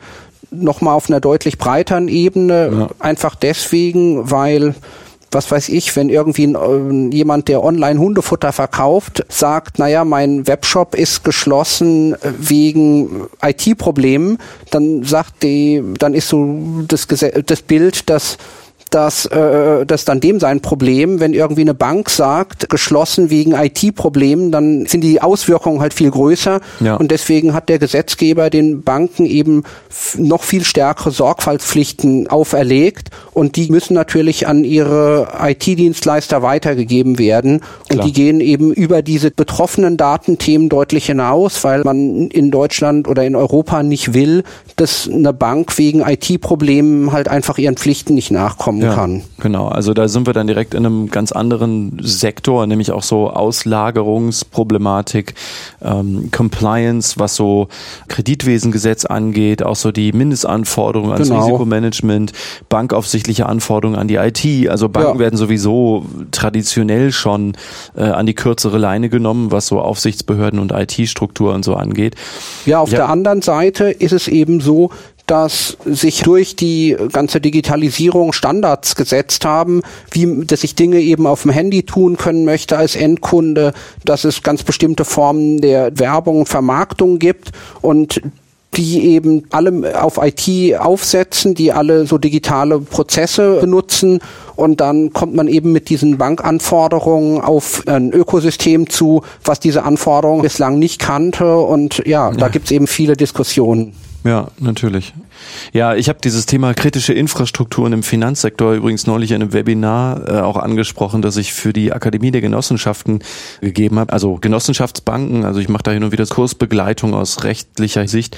nochmal auf einer deutlich breiteren Ebene. Ja. Einfach deswegen, weil was weiß ich, wenn irgendwie ein, äh, jemand, der online Hundefutter verkauft, sagt, naja, mein Webshop ist geschlossen wegen IT-Problemen, dann sagt die, dann ist so das, das Bild, dass dass äh, das dann dem sein Problem, wenn irgendwie eine Bank sagt, geschlossen wegen IT-Problemen, dann sind die Auswirkungen halt viel größer ja. und deswegen hat der Gesetzgeber den Banken eben noch viel stärkere Sorgfaltspflichten auferlegt und die müssen natürlich an ihre IT-Dienstleister weitergegeben werden und Klar. die gehen eben über diese betroffenen Datenthemen deutlich hinaus, weil man in Deutschland oder in Europa nicht will, dass eine Bank wegen IT-Problemen halt einfach ihren Pflichten nicht nachkommen ja, kann. Genau, also da sind wir dann direkt in einem ganz anderen Sektor, nämlich auch so Auslagerungsproblematik, ähm, Compliance, was so Kreditwesengesetz angeht, auch so die Mindestanforderungen ans genau. Risikomanagement, bankaufsichtliche Anforderungen an die IT. Also Banken ja. werden sowieso traditionell schon äh, an die kürzere Leine genommen, was so Aufsichtsbehörden und IT-Struktur und so angeht. Ja, auf ja. der anderen Seite ist es eben so, dass sich durch die ganze Digitalisierung Standards gesetzt haben, wie dass ich Dinge eben auf dem Handy tun können möchte als Endkunde, dass es ganz bestimmte Formen der Werbung und Vermarktung gibt und die eben alle auf IT aufsetzen, die alle so digitale Prozesse benutzen und dann kommt man eben mit diesen Bankanforderungen auf ein Ökosystem zu, was diese Anforderungen bislang nicht kannte und ja, ja. da gibt's eben viele Diskussionen. Ja, natürlich. Ja, ich habe dieses Thema kritische Infrastrukturen im Finanzsektor übrigens neulich in einem Webinar äh, auch angesprochen, das ich für die Akademie der Genossenschaften gegeben habe. Also Genossenschaftsbanken, also ich mache da hin und wieder Kursbegleitung aus rechtlicher Sicht.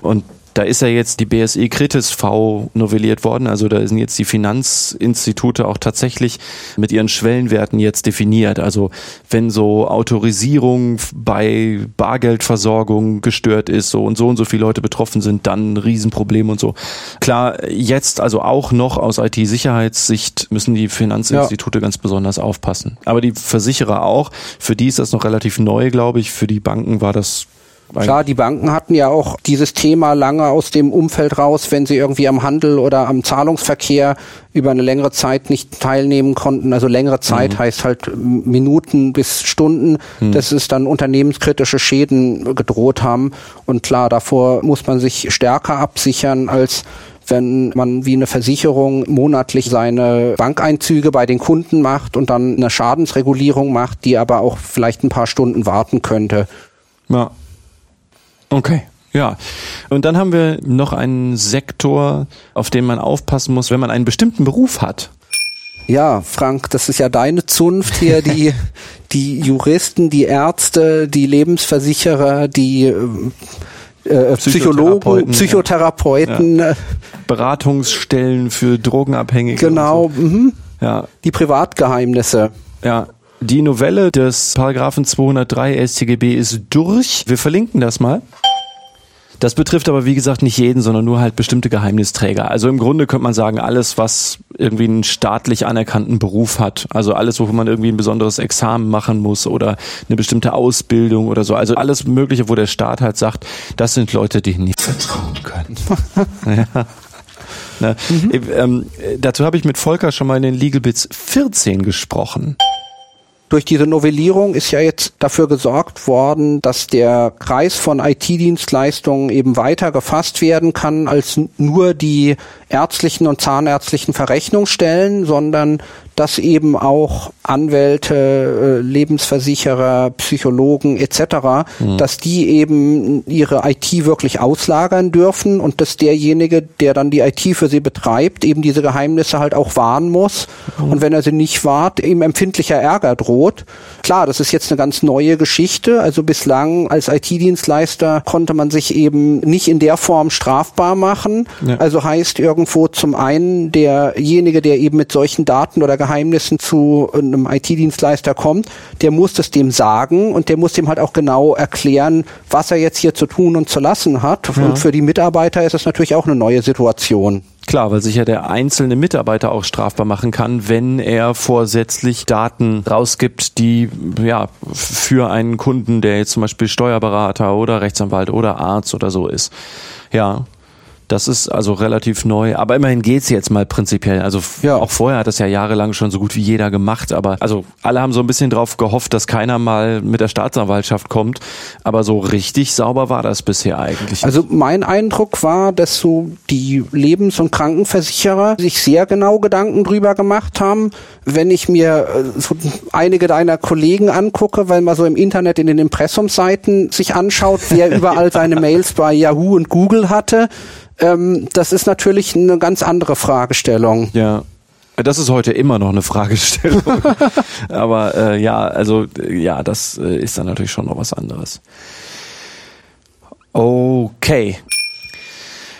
Und da ist ja jetzt die BSE Kritis V novelliert worden. Also da sind jetzt die Finanzinstitute auch tatsächlich mit ihren Schwellenwerten jetzt definiert. Also wenn so Autorisierung bei Bargeldversorgung gestört ist, so und so und so viele Leute betroffen sind, dann ein Riesenproblem und so. Klar, jetzt also auch noch aus IT-Sicherheitssicht müssen die Finanzinstitute ja. ganz besonders aufpassen. Aber die Versicherer auch. Für die ist das noch relativ neu, glaube ich. Für die Banken war das Klar, die Banken hatten ja auch dieses Thema lange aus dem Umfeld raus, wenn sie irgendwie am Handel oder am Zahlungsverkehr über eine längere Zeit nicht teilnehmen konnten. Also längere Zeit mhm. heißt halt Minuten bis Stunden, mhm. dass es dann unternehmenskritische Schäden gedroht haben. Und klar, davor muss man sich stärker absichern als wenn man wie eine Versicherung monatlich seine Bankeinzüge bei den Kunden macht und dann eine Schadensregulierung macht, die aber auch vielleicht ein paar Stunden warten könnte. Ja, Okay. Ja, und dann haben wir noch einen Sektor, auf den man aufpassen muss, wenn man einen bestimmten Beruf hat. Ja, Frank, das ist ja deine Zunft hier, die, [laughs] die Juristen, die Ärzte, die Lebensversicherer, die äh, äh Psychologen, Psychotherapeuten. Ja. Beratungsstellen für Drogenabhängige. Genau, so. mhm. ja. die Privatgeheimnisse. Ja, die Novelle des Paragraphen 203 StGB ist durch. Wir verlinken das mal. Das betrifft aber, wie gesagt, nicht jeden, sondern nur halt bestimmte Geheimnisträger. Also im Grunde könnte man sagen, alles, was irgendwie einen staatlich anerkannten Beruf hat. Also alles, wofür man irgendwie ein besonderes Examen machen muss oder eine bestimmte Ausbildung oder so. Also alles Mögliche, wo der Staat halt sagt, das sind Leute, die nicht vertrauen können. [laughs] ja. Ne? Mhm. Ähm, dazu habe ich mit Volker schon mal in den Legal Bits 14 gesprochen. Durch diese Novellierung ist ja jetzt dafür gesorgt worden, dass der Kreis von IT-Dienstleistungen eben weiter gefasst werden kann als nur die ärztlichen und zahnärztlichen Verrechnungsstellen, sondern dass eben auch Anwälte, äh, Lebensversicherer, Psychologen etc., mhm. dass die eben ihre IT wirklich auslagern dürfen und dass derjenige, der dann die IT für sie betreibt, eben diese Geheimnisse halt auch wahren muss. Mhm. Und wenn er sie nicht wahrt, ihm empfindlicher Ärger droht. Klar, das ist jetzt eine ganz neue Geschichte. Also bislang als IT-Dienstleister konnte man sich eben nicht in der Form strafbar machen. Ja. Also heißt irgendwo zum einen derjenige, der eben mit solchen Daten oder Geheimnissen zu einem IT-Dienstleister kommt, der muss es dem sagen und der muss dem halt auch genau erklären, was er jetzt hier zu tun und zu lassen hat. Ja. Und für die Mitarbeiter ist es natürlich auch eine neue Situation. Klar, weil sich ja der einzelne Mitarbeiter auch strafbar machen kann, wenn er vorsätzlich Daten rausgibt, die ja für einen Kunden, der jetzt zum Beispiel Steuerberater oder Rechtsanwalt oder Arzt oder so ist. Ja, das ist also relativ neu, aber immerhin geht's jetzt mal prinzipiell. Also ja. auch vorher hat das ja jahrelang schon so gut wie jeder gemacht, aber also alle haben so ein bisschen drauf gehofft, dass keiner mal mit der Staatsanwaltschaft kommt, aber so richtig sauber war das bisher eigentlich. Also mein Eindruck war, dass so die Lebens- und Krankenversicherer sich sehr genau Gedanken drüber gemacht haben, wenn ich mir äh, so einige deiner Kollegen angucke, weil man so im Internet in den Impressumseiten sich anschaut, wer [laughs] überall seine Mails bei Yahoo und Google hatte, ähm, das ist natürlich eine ganz andere Fragestellung. Ja. Das ist heute immer noch eine Fragestellung. [laughs] Aber äh, ja, also ja, das äh, ist dann natürlich schon noch was anderes. Okay.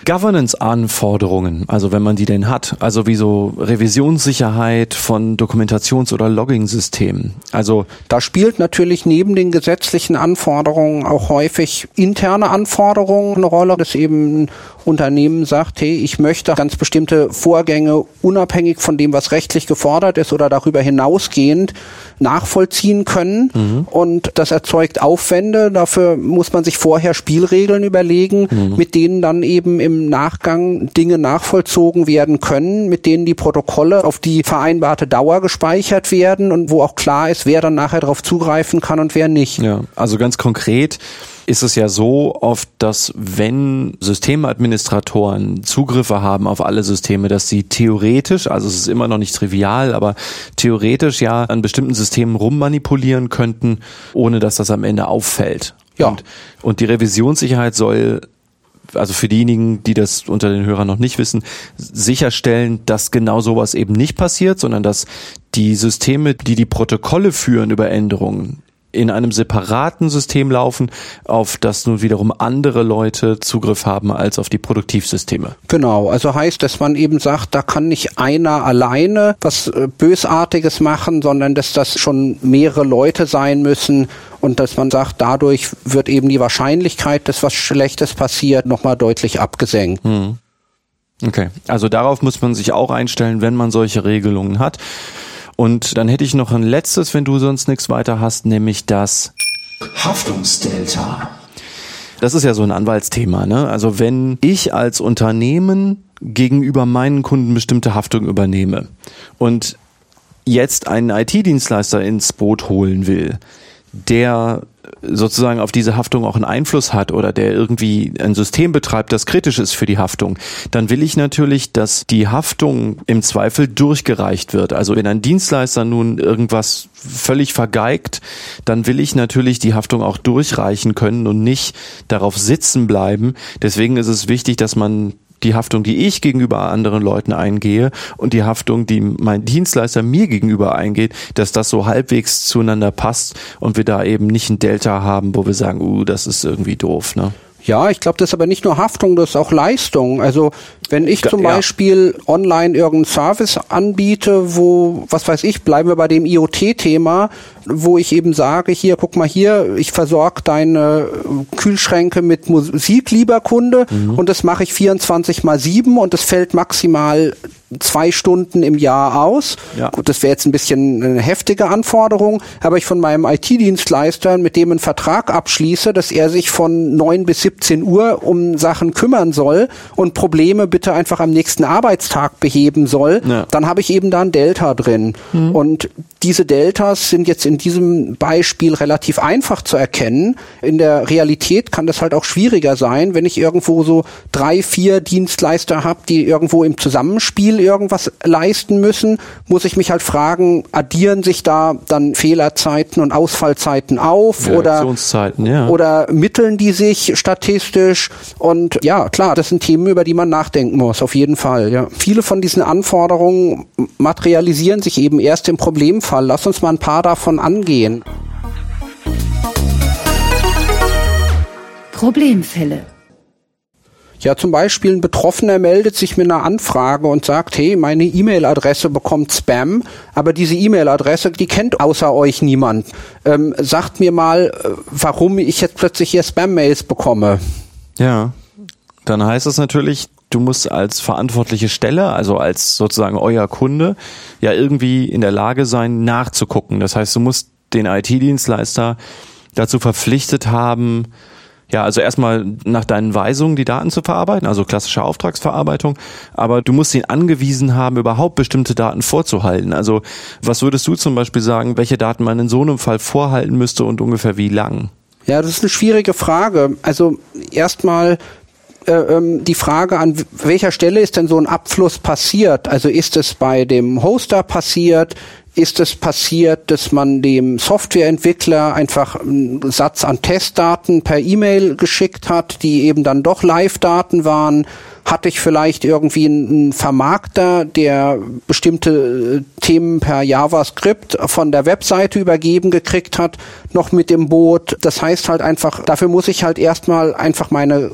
Governance-Anforderungen, also wenn man die denn hat, also wie so Revisionssicherheit von Dokumentations- oder Logging-Systemen. Also da spielt natürlich neben den gesetzlichen Anforderungen auch häufig interne Anforderungen eine Rolle, dass eben Unternehmen sagt, hey, ich möchte ganz bestimmte Vorgänge unabhängig von dem, was rechtlich gefordert ist oder darüber hinausgehend nachvollziehen können. Mhm. Und das erzeugt Aufwände. Dafür muss man sich vorher Spielregeln überlegen, mhm. mit denen dann eben im Nachgang Dinge nachvollzogen werden können, mit denen die Protokolle auf die vereinbarte Dauer gespeichert werden und wo auch klar ist, wer dann nachher darauf zugreifen kann und wer nicht. Ja, also ganz konkret ist es ja so oft, dass wenn Systemadministratoren Zugriffe haben auf alle Systeme, dass sie theoretisch, also es ist immer noch nicht trivial, aber theoretisch ja an bestimmten Systemen rummanipulieren könnten, ohne dass das am Ende auffällt. Ja. Und, und die Revisionssicherheit soll also für diejenigen, die das unter den Hörern noch nicht wissen, sicherstellen, dass genau sowas eben nicht passiert, sondern dass die Systeme, die die Protokolle führen über Änderungen, in einem separaten System laufen, auf das nun wiederum andere Leute Zugriff haben als auf die Produktivsysteme. Genau, also heißt, dass man eben sagt, da kann nicht einer alleine was äh, Bösartiges machen, sondern dass das schon mehrere Leute sein müssen und dass man sagt, dadurch wird eben die Wahrscheinlichkeit, dass was Schlechtes passiert, nochmal deutlich abgesenkt. Hm. Okay, also darauf muss man sich auch einstellen, wenn man solche Regelungen hat. Und dann hätte ich noch ein letztes, wenn du sonst nichts weiter hast, nämlich das Haftungsdelta. Das ist ja so ein Anwaltsthema, ne? Also wenn ich als Unternehmen gegenüber meinen Kunden bestimmte Haftung übernehme und jetzt einen IT-Dienstleister ins Boot holen will, der sozusagen auf diese Haftung auch einen Einfluss hat oder der irgendwie ein System betreibt, das kritisch ist für die Haftung, dann will ich natürlich, dass die Haftung im Zweifel durchgereicht wird. Also wenn ein Dienstleister nun irgendwas völlig vergeigt, dann will ich natürlich die Haftung auch durchreichen können und nicht darauf sitzen bleiben. Deswegen ist es wichtig, dass man die Haftung, die ich gegenüber anderen Leuten eingehe und die Haftung, die mein Dienstleister mir gegenüber eingeht, dass das so halbwegs zueinander passt und wir da eben nicht ein Delta haben, wo wir sagen, uh, das ist irgendwie doof, ne? Ja, ich glaube, das ist aber nicht nur Haftung, das ist auch Leistung. Also wenn ich zum ja. Beispiel online irgendeinen Service anbiete, wo, was weiß ich, bleiben wir bei dem IoT-Thema, wo ich eben sage, hier, guck mal hier, ich versorge deine Kühlschränke mit Musik, lieber Kunde, mhm. und das mache ich 24 mal 7 und das fällt maximal zwei Stunden im Jahr aus. Ja. Gut, das wäre jetzt ein bisschen eine heftige Anforderung, aber ich von meinem IT-Dienstleister mit dem einen Vertrag abschließe, dass er sich von 9 bis 17 Uhr um Sachen kümmern soll und Probleme bitte einfach am nächsten Arbeitstag beheben soll, ja. dann habe ich eben da ein Delta drin. Mhm. Und diese Deltas sind jetzt in diesem Beispiel relativ einfach zu erkennen. In der Realität kann das halt auch schwieriger sein, wenn ich irgendwo so drei, vier Dienstleister habe, die irgendwo im Zusammenspiel irgendwas leisten müssen, muss ich mich halt fragen, addieren sich da dann Fehlerzeiten und Ausfallzeiten auf oder, ja. oder mitteln die sich statistisch? Und ja, klar, das sind Themen, über die man nachdenken muss, auf jeden Fall. Ja. Viele von diesen Anforderungen materialisieren sich eben erst im Problemfall. Lass uns mal ein paar davon angehen. Problemfälle. Ja, zum Beispiel ein Betroffener meldet sich mit einer Anfrage und sagt, hey, meine E-Mail-Adresse bekommt Spam, aber diese E-Mail-Adresse, die kennt außer euch niemand. Ähm, sagt mir mal, äh, warum ich jetzt plötzlich hier Spam-Mails bekomme. Ja, dann heißt es natürlich, du musst als verantwortliche Stelle, also als sozusagen euer Kunde, ja irgendwie in der Lage sein, nachzugucken. Das heißt, du musst den IT-Dienstleister dazu verpflichtet haben, ja, also erstmal nach deinen Weisungen die Daten zu verarbeiten, also klassische Auftragsverarbeitung, aber du musst ihn angewiesen haben, überhaupt bestimmte Daten vorzuhalten. Also was würdest du zum Beispiel sagen, welche Daten man in so einem Fall vorhalten müsste und ungefähr wie lang? Ja, das ist eine schwierige Frage. Also erstmal die Frage, an welcher Stelle ist denn so ein Abfluss passiert? Also ist es bei dem Hoster passiert? ist es passiert, dass man dem Softwareentwickler einfach einen Satz an Testdaten per E-Mail geschickt hat, die eben dann doch Live-Daten waren? Hatte ich vielleicht irgendwie einen Vermarkter, der bestimmte äh, Themen per JavaScript von der Webseite übergeben gekriegt hat, noch mit dem Boot? Das heißt halt einfach, dafür muss ich halt erstmal einfach meine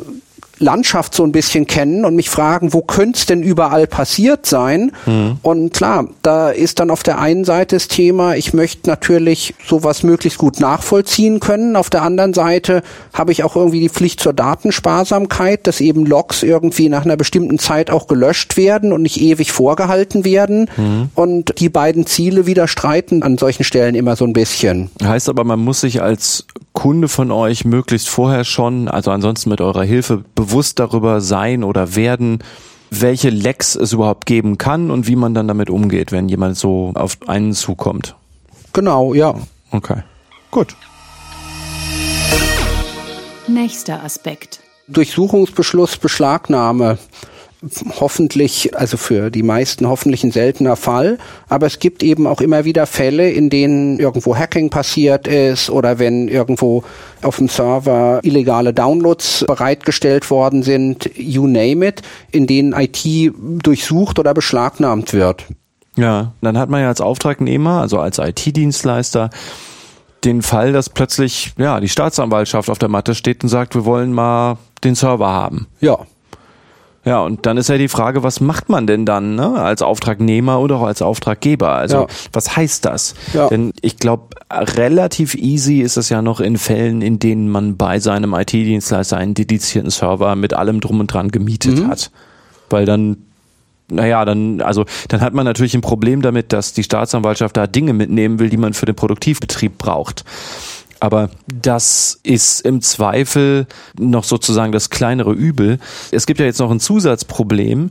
Landschaft so ein bisschen kennen und mich fragen, wo könnte es denn überall passiert sein? Mhm. Und klar, da ist dann auf der einen Seite das Thema, ich möchte natürlich sowas möglichst gut nachvollziehen können. Auf der anderen Seite habe ich auch irgendwie die Pflicht zur Datensparsamkeit, dass eben Logs irgendwie nach einer bestimmten Zeit auch gelöscht werden und nicht ewig vorgehalten werden. Mhm. Und die beiden Ziele widerstreiten an solchen Stellen immer so ein bisschen. Heißt aber, man muss sich als Kunde von euch möglichst vorher schon, also ansonsten mit eurer Hilfe, bewusst darüber sein oder werden, welche Lecks es überhaupt geben kann und wie man dann damit umgeht, wenn jemand so auf einen zukommt. Genau, ja. Okay. Gut. Nächster Aspekt. Durchsuchungsbeschluss, Beschlagnahme hoffentlich, also für die meisten hoffentlich ein seltener Fall. Aber es gibt eben auch immer wieder Fälle, in denen irgendwo Hacking passiert ist oder wenn irgendwo auf dem Server illegale Downloads bereitgestellt worden sind, you name it, in denen IT durchsucht oder beschlagnahmt wird. Ja, dann hat man ja als Auftragnehmer, also als IT-Dienstleister, den Fall, dass plötzlich ja die Staatsanwaltschaft auf der Matte steht und sagt, wir wollen mal den Server haben. Ja. Ja, und dann ist ja die Frage, was macht man denn dann ne? als Auftragnehmer oder auch als Auftraggeber? Also ja. was heißt das? Ja. Denn ich glaube, relativ easy ist es ja noch in Fällen, in denen man bei seinem IT-Dienstleister einen dedizierten Server mit allem drum und dran gemietet mhm. hat. Weil dann naja, dann, also, dann hat man natürlich ein Problem damit, dass die Staatsanwaltschaft da Dinge mitnehmen will, die man für den Produktivbetrieb braucht. Aber das ist im Zweifel noch sozusagen das kleinere Übel. Es gibt ja jetzt noch ein Zusatzproblem,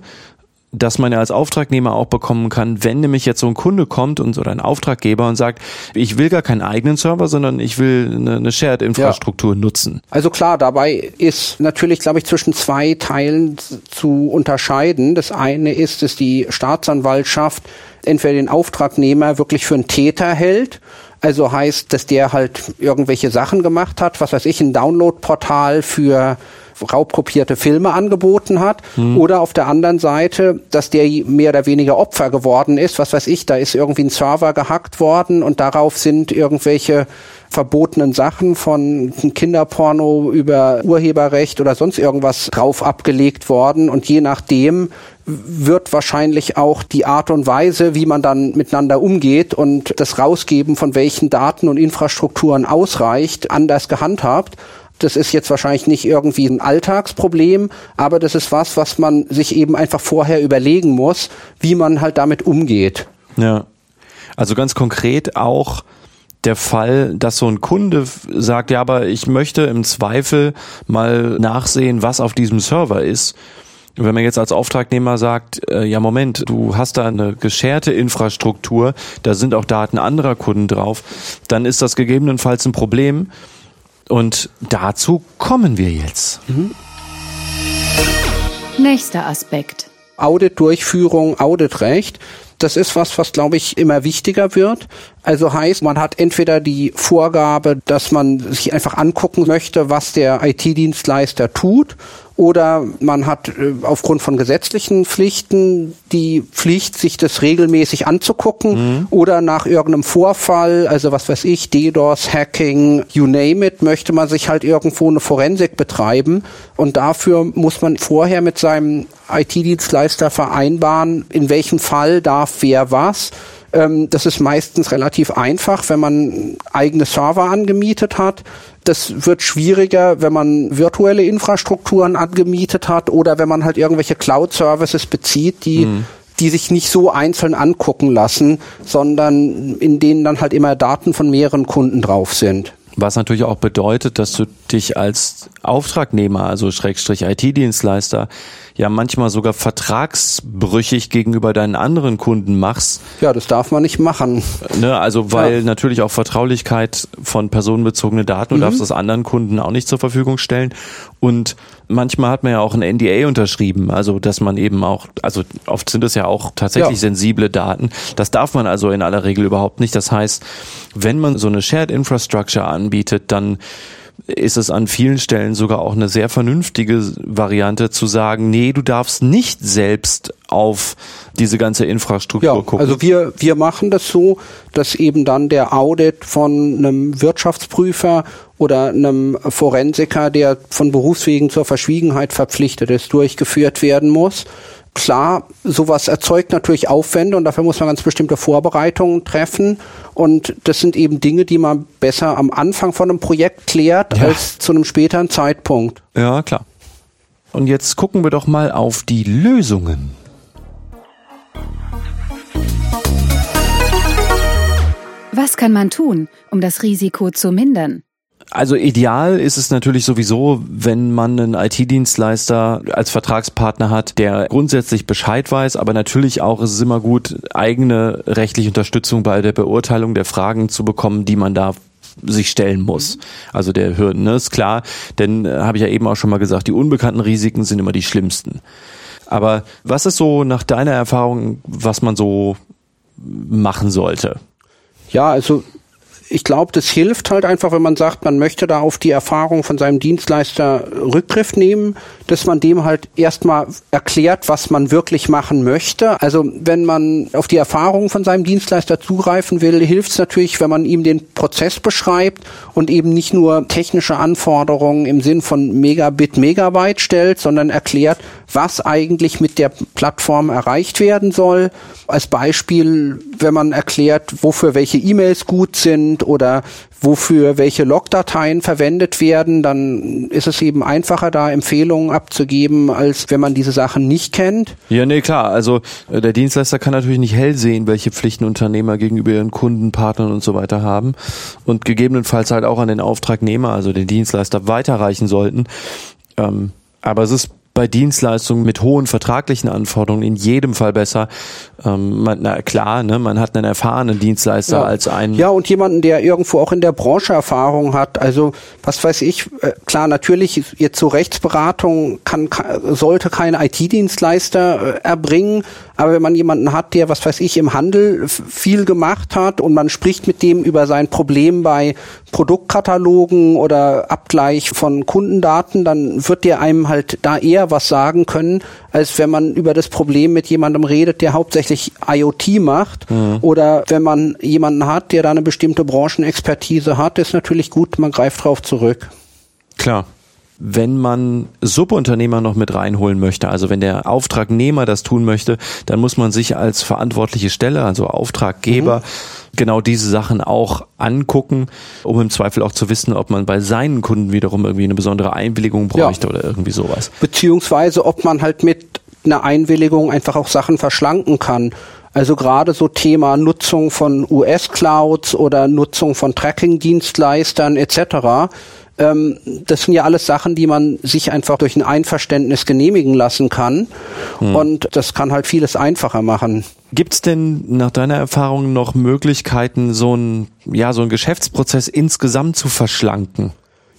das man ja als Auftragnehmer auch bekommen kann, wenn nämlich jetzt so ein Kunde kommt und oder ein Auftraggeber und sagt, ich will gar keinen eigenen Server, sondern ich will eine, eine Shared-Infrastruktur ja. nutzen. Also klar, dabei ist natürlich, glaube ich, zwischen zwei Teilen zu unterscheiden. Das eine ist, dass die Staatsanwaltschaft entweder den Auftragnehmer wirklich für einen Täter hält also heißt, dass der halt irgendwelche Sachen gemacht hat, was weiß ich, ein Downloadportal für raubkopierte Filme angeboten hat. Hm. Oder auf der anderen Seite, dass der mehr oder weniger Opfer geworden ist. Was weiß ich, da ist irgendwie ein Server gehackt worden und darauf sind irgendwelche verbotenen Sachen von Kinderporno über Urheberrecht oder sonst irgendwas drauf abgelegt worden und je nachdem wird wahrscheinlich auch die Art und Weise, wie man dann miteinander umgeht und das Rausgeben von welchen Daten und Infrastrukturen ausreicht, anders gehandhabt. Das ist jetzt wahrscheinlich nicht irgendwie ein Alltagsproblem, aber das ist was, was man sich eben einfach vorher überlegen muss, wie man halt damit umgeht. Ja. Also ganz konkret auch der Fall, dass so ein Kunde sagt, ja, aber ich möchte im Zweifel mal nachsehen, was auf diesem Server ist. Wenn man jetzt als Auftragnehmer sagt, äh, ja Moment, du hast da eine gescherte Infrastruktur, da sind auch Daten anderer Kunden drauf, dann ist das gegebenenfalls ein Problem. Und dazu kommen wir jetzt. Mhm. Nächster Aspekt. Auditdurchführung, Auditrecht. Das ist was, was glaube ich immer wichtiger wird. Also heißt, man hat entweder die Vorgabe, dass man sich einfach angucken möchte, was der IT-Dienstleister tut oder man hat äh, aufgrund von gesetzlichen Pflichten die Pflicht, sich das regelmäßig anzugucken mhm. oder nach irgendeinem Vorfall, also was weiß ich, DDoS, Hacking, you name it, möchte man sich halt irgendwo eine Forensik betreiben und dafür muss man vorher mit seinem IT-Dienstleister vereinbaren, in welchem Fall darf wer was ähm, das ist meistens relativ einfach, wenn man eigene Server angemietet hat. Das wird schwieriger, wenn man virtuelle Infrastrukturen angemietet hat oder wenn man halt irgendwelche Cloud-Services bezieht, die mhm die sich nicht so einzeln angucken lassen, sondern in denen dann halt immer Daten von mehreren Kunden drauf sind. Was natürlich auch bedeutet, dass du dich als Auftragnehmer, also Schrägstrich IT-Dienstleister, ja manchmal sogar vertragsbrüchig gegenüber deinen anderen Kunden machst. Ja, das darf man nicht machen. Ne, also weil ja. natürlich auch Vertraulichkeit von personenbezogene Daten, du mhm. darfst das anderen Kunden auch nicht zur Verfügung stellen. Und manchmal hat man ja auch ein NDA unterschrieben, also dass man eben auch, also oft sind es ja auch tatsächlich ja. sensible Daten. Das darf man also in aller Regel überhaupt nicht. Das heißt, wenn man so eine Shared Infrastructure anbietet, dann ist es an vielen Stellen sogar auch eine sehr vernünftige Variante zu sagen, nee, du darfst nicht selbst auf diese ganze Infrastruktur ja, gucken. Also wir, wir machen das so, dass eben dann der Audit von einem Wirtschaftsprüfer oder einem Forensiker, der von Berufswegen zur Verschwiegenheit verpflichtet ist, durchgeführt werden muss. Klar, sowas erzeugt natürlich Aufwände und dafür muss man ganz bestimmte Vorbereitungen treffen. Und das sind eben Dinge, die man besser am Anfang von einem Projekt klärt ja. als zu einem späteren Zeitpunkt. Ja, klar. Und jetzt gucken wir doch mal auf die Lösungen. Was kann man tun, um das Risiko zu mindern? Also ideal ist es natürlich sowieso, wenn man einen IT-Dienstleister als Vertragspartner hat, der grundsätzlich Bescheid weiß, aber natürlich auch ist es immer gut, eigene rechtliche Unterstützung bei der Beurteilung der Fragen zu bekommen, die man da sich stellen muss. Also der Hürden, ne, ist klar, denn äh, habe ich ja eben auch schon mal gesagt, die unbekannten Risiken sind immer die schlimmsten. Aber was ist so nach deiner Erfahrung, was man so machen sollte? Ja, also ich glaube, das hilft halt einfach, wenn man sagt, man möchte da auf die Erfahrung von seinem Dienstleister Rückgriff nehmen, dass man dem halt erstmal erklärt, was man wirklich machen möchte. Also wenn man auf die Erfahrung von seinem Dienstleister zugreifen will, hilft es natürlich, wenn man ihm den Prozess beschreibt und eben nicht nur technische Anforderungen im Sinn von Megabit, Megabyte stellt, sondern erklärt, was eigentlich mit der Plattform erreicht werden soll. Als Beispiel, wenn man erklärt, wofür welche E-Mails gut sind oder wofür welche Logdateien verwendet werden, dann ist es eben einfacher, da Empfehlungen abzugeben, als wenn man diese Sachen nicht kennt. Ja, nee, klar. Also äh, der Dienstleister kann natürlich nicht hell sehen, welche Pflichten Unternehmer gegenüber ihren Kunden, Partnern und so weiter haben und gegebenenfalls halt auch an den Auftragnehmer, also den Dienstleister, weiterreichen sollten. Ähm, aber es ist bei Dienstleistungen mit hohen vertraglichen Anforderungen in jedem Fall besser. Ähm, man, na klar, ne, man hat einen erfahrenen Dienstleister ja. als einen. Ja, und jemanden, der irgendwo auch in der Branche Erfahrung hat. Also, was weiß ich, äh, klar, natürlich, jetzt so Rechtsberatung kann, sollte kein IT-Dienstleister äh, erbringen, aber wenn man jemanden hat, der, was weiß ich, im Handel viel gemacht hat und man spricht mit dem über sein Problem bei Produktkatalogen oder Abgleich von Kundendaten, dann wird der einem halt da eher besser was sagen können, als wenn man über das Problem mit jemandem redet, der hauptsächlich IoT macht. Mhm. Oder wenn man jemanden hat, der da eine bestimmte Branchenexpertise hat, ist natürlich gut, man greift drauf zurück. Klar wenn man Subunternehmer noch mit reinholen möchte, also wenn der Auftragnehmer das tun möchte, dann muss man sich als verantwortliche Stelle, also Auftraggeber, mhm. genau diese Sachen auch angucken, um im Zweifel auch zu wissen, ob man bei seinen Kunden wiederum irgendwie eine besondere Einwilligung bräuchte ja. oder irgendwie sowas. Beziehungsweise ob man halt mit einer Einwilligung einfach auch Sachen verschlanken kann. Also gerade so Thema Nutzung von US-Clouds oder Nutzung von Tracking-Dienstleistern etc ähm, das sind ja alles Sachen, die man sich einfach durch ein Einverständnis genehmigen lassen kann. Hm. Und das kann halt vieles einfacher machen. Gibt es denn nach deiner Erfahrung noch Möglichkeiten, so ein, ja, so einen Geschäftsprozess insgesamt zu verschlanken?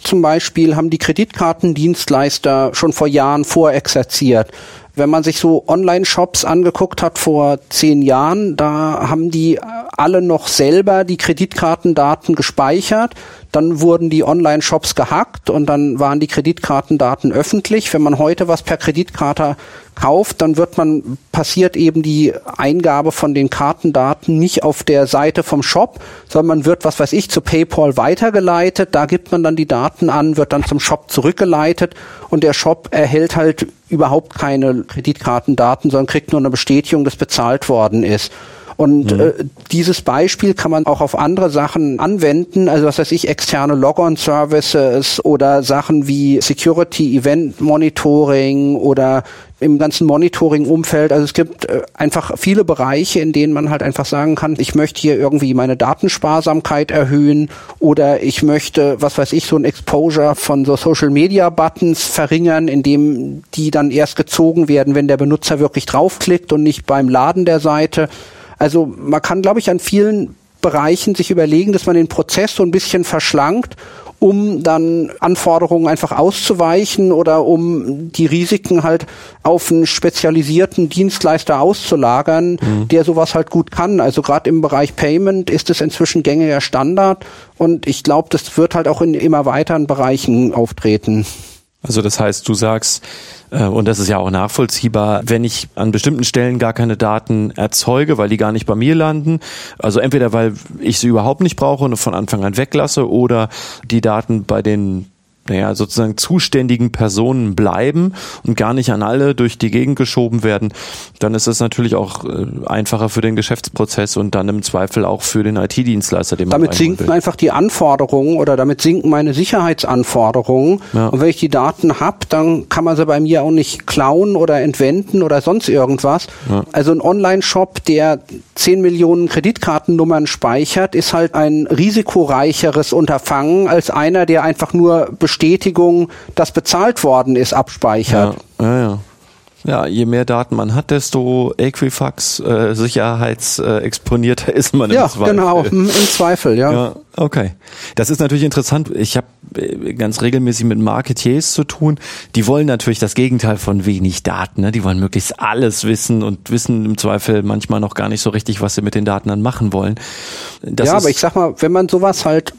Zum Beispiel haben die Kreditkartendienstleister schon vor Jahren vorexerziert. Wenn man sich so Online-Shops angeguckt hat vor zehn Jahren, da haben die alle noch selber die Kreditkartendaten gespeichert. Dann wurden die Online-Shops gehackt und dann waren die Kreditkartendaten öffentlich. Wenn man heute was per Kreditkarte kauft, dann wird man, passiert eben die Eingabe von den Kartendaten nicht auf der Seite vom Shop, sondern man wird, was weiß ich, zu PayPal weitergeleitet. Da gibt man dann die Daten an, wird dann zum Shop zurückgeleitet und der Shop erhält halt überhaupt keine Kreditkartendaten, sondern kriegt nur eine Bestätigung, dass bezahlt worden ist. Und mhm. äh, dieses Beispiel kann man auch auf andere Sachen anwenden, also was weiß ich, externe Log-on-Services oder Sachen wie Security Event Monitoring oder im ganzen Monitoring-Umfeld. Also es gibt äh, einfach viele Bereiche, in denen man halt einfach sagen kann, ich möchte hier irgendwie meine Datensparsamkeit erhöhen oder ich möchte, was weiß ich, so ein Exposure von so Social-Media-Buttons verringern, indem die dann erst gezogen werden, wenn der Benutzer wirklich draufklickt und nicht beim Laden der Seite. Also man kann, glaube ich, an vielen Bereichen sich überlegen, dass man den Prozess so ein bisschen verschlankt, um dann Anforderungen einfach auszuweichen oder um die Risiken halt auf einen spezialisierten Dienstleister auszulagern, mhm. der sowas halt gut kann. Also gerade im Bereich Payment ist es inzwischen gängiger Standard und ich glaube, das wird halt auch in immer weiteren Bereichen auftreten. Also das heißt, du sagst, äh, und das ist ja auch nachvollziehbar, wenn ich an bestimmten Stellen gar keine Daten erzeuge, weil die gar nicht bei mir landen, also entweder weil ich sie überhaupt nicht brauche und von Anfang an weglasse oder die Daten bei den naja, sozusagen zuständigen Personen bleiben und gar nicht an alle durch die Gegend geschoben werden, dann ist es natürlich auch äh, einfacher für den Geschäftsprozess und dann im Zweifel auch für den IT-Dienstleister, den man Damit sinken einfach die Anforderungen oder damit sinken meine Sicherheitsanforderungen. Ja. Und wenn ich die Daten habe, dann kann man sie bei mir auch nicht klauen oder entwenden oder sonst irgendwas. Ja. Also ein Online-Shop, der 10 Millionen Kreditkartennummern speichert, ist halt ein risikoreicheres Unterfangen als einer, der einfach nur Bestätigung, dass bezahlt worden ist, abspeichert. Ja, ja, ja. Ja, je mehr Daten man hat, desto Equifax äh, sicherheitsexponierter ist man im ja, Zweifel. Ja, genau, im Zweifel, ja. ja. Okay. Das ist natürlich interessant. Ich habe äh, ganz regelmäßig mit Marketiers zu tun. Die wollen natürlich das Gegenteil von wenig Daten. Ne? Die wollen möglichst alles wissen und wissen im Zweifel manchmal noch gar nicht so richtig, was sie mit den Daten dann machen wollen. Das ja, aber ich sag mal, wenn man sowas halt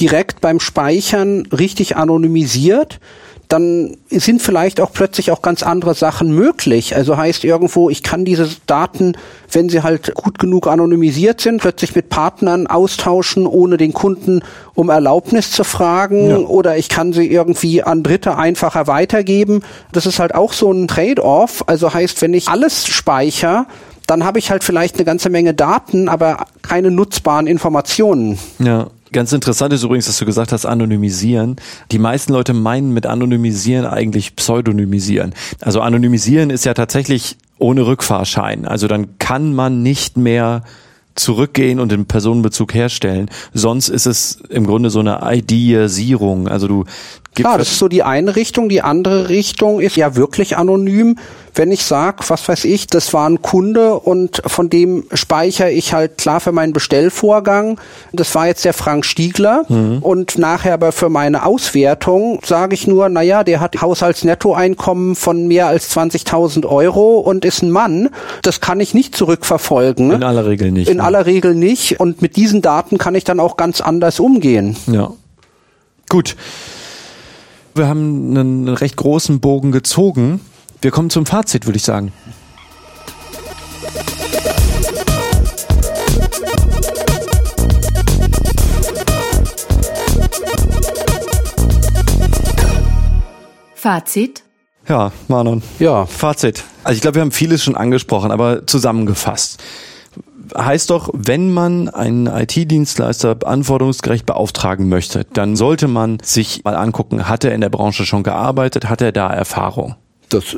direkt beim Speichern richtig anonymisiert, dann sind vielleicht auch plötzlich auch ganz andere Sachen möglich. Also heißt irgendwo, ich kann diese Daten, wenn sie halt gut genug anonymisiert sind, plötzlich mit Partnern austauschen, ohne den Kunden um Erlaubnis zu fragen. Ja. Oder ich kann sie irgendwie an Dritte einfacher weitergeben. Das ist halt auch so ein Trade-off. Also heißt, wenn ich alles speichere, dann habe ich halt vielleicht eine ganze Menge Daten, aber keine nutzbaren Informationen. Ja. Ganz interessant ist übrigens, dass du gesagt hast, anonymisieren. Die meisten Leute meinen mit anonymisieren eigentlich pseudonymisieren. Also anonymisieren ist ja tatsächlich ohne Rückfahrschein. Also dann kann man nicht mehr zurückgehen und den Personenbezug herstellen. Sonst ist es im Grunde so eine Ideasierung. Also du Klar, das ist so die eine Richtung. Die andere Richtung ist ja wirklich anonym. Wenn ich sage, was weiß ich, das war ein Kunde und von dem speichere ich halt klar für meinen Bestellvorgang. Das war jetzt der Frank Stiegler mhm. und nachher aber für meine Auswertung sage ich nur, naja, der hat Haushaltsnettoeinkommen von mehr als 20.000 Euro und ist ein Mann. Das kann ich nicht zurückverfolgen. In aller Regel nicht. In ne? aller Regel nicht. Und mit diesen Daten kann ich dann auch ganz anders umgehen. Ja. Gut. Wir haben einen recht großen Bogen gezogen. Wir kommen zum Fazit, würde ich sagen. Fazit? Ja, Manon. Ja. Fazit. Also ich glaube, wir haben vieles schon angesprochen, aber zusammengefasst. Heißt doch, wenn man einen IT-Dienstleister anforderungsgerecht beauftragen möchte, dann sollte man sich mal angucken, hat er in der Branche schon gearbeitet, hat er da Erfahrung? Das,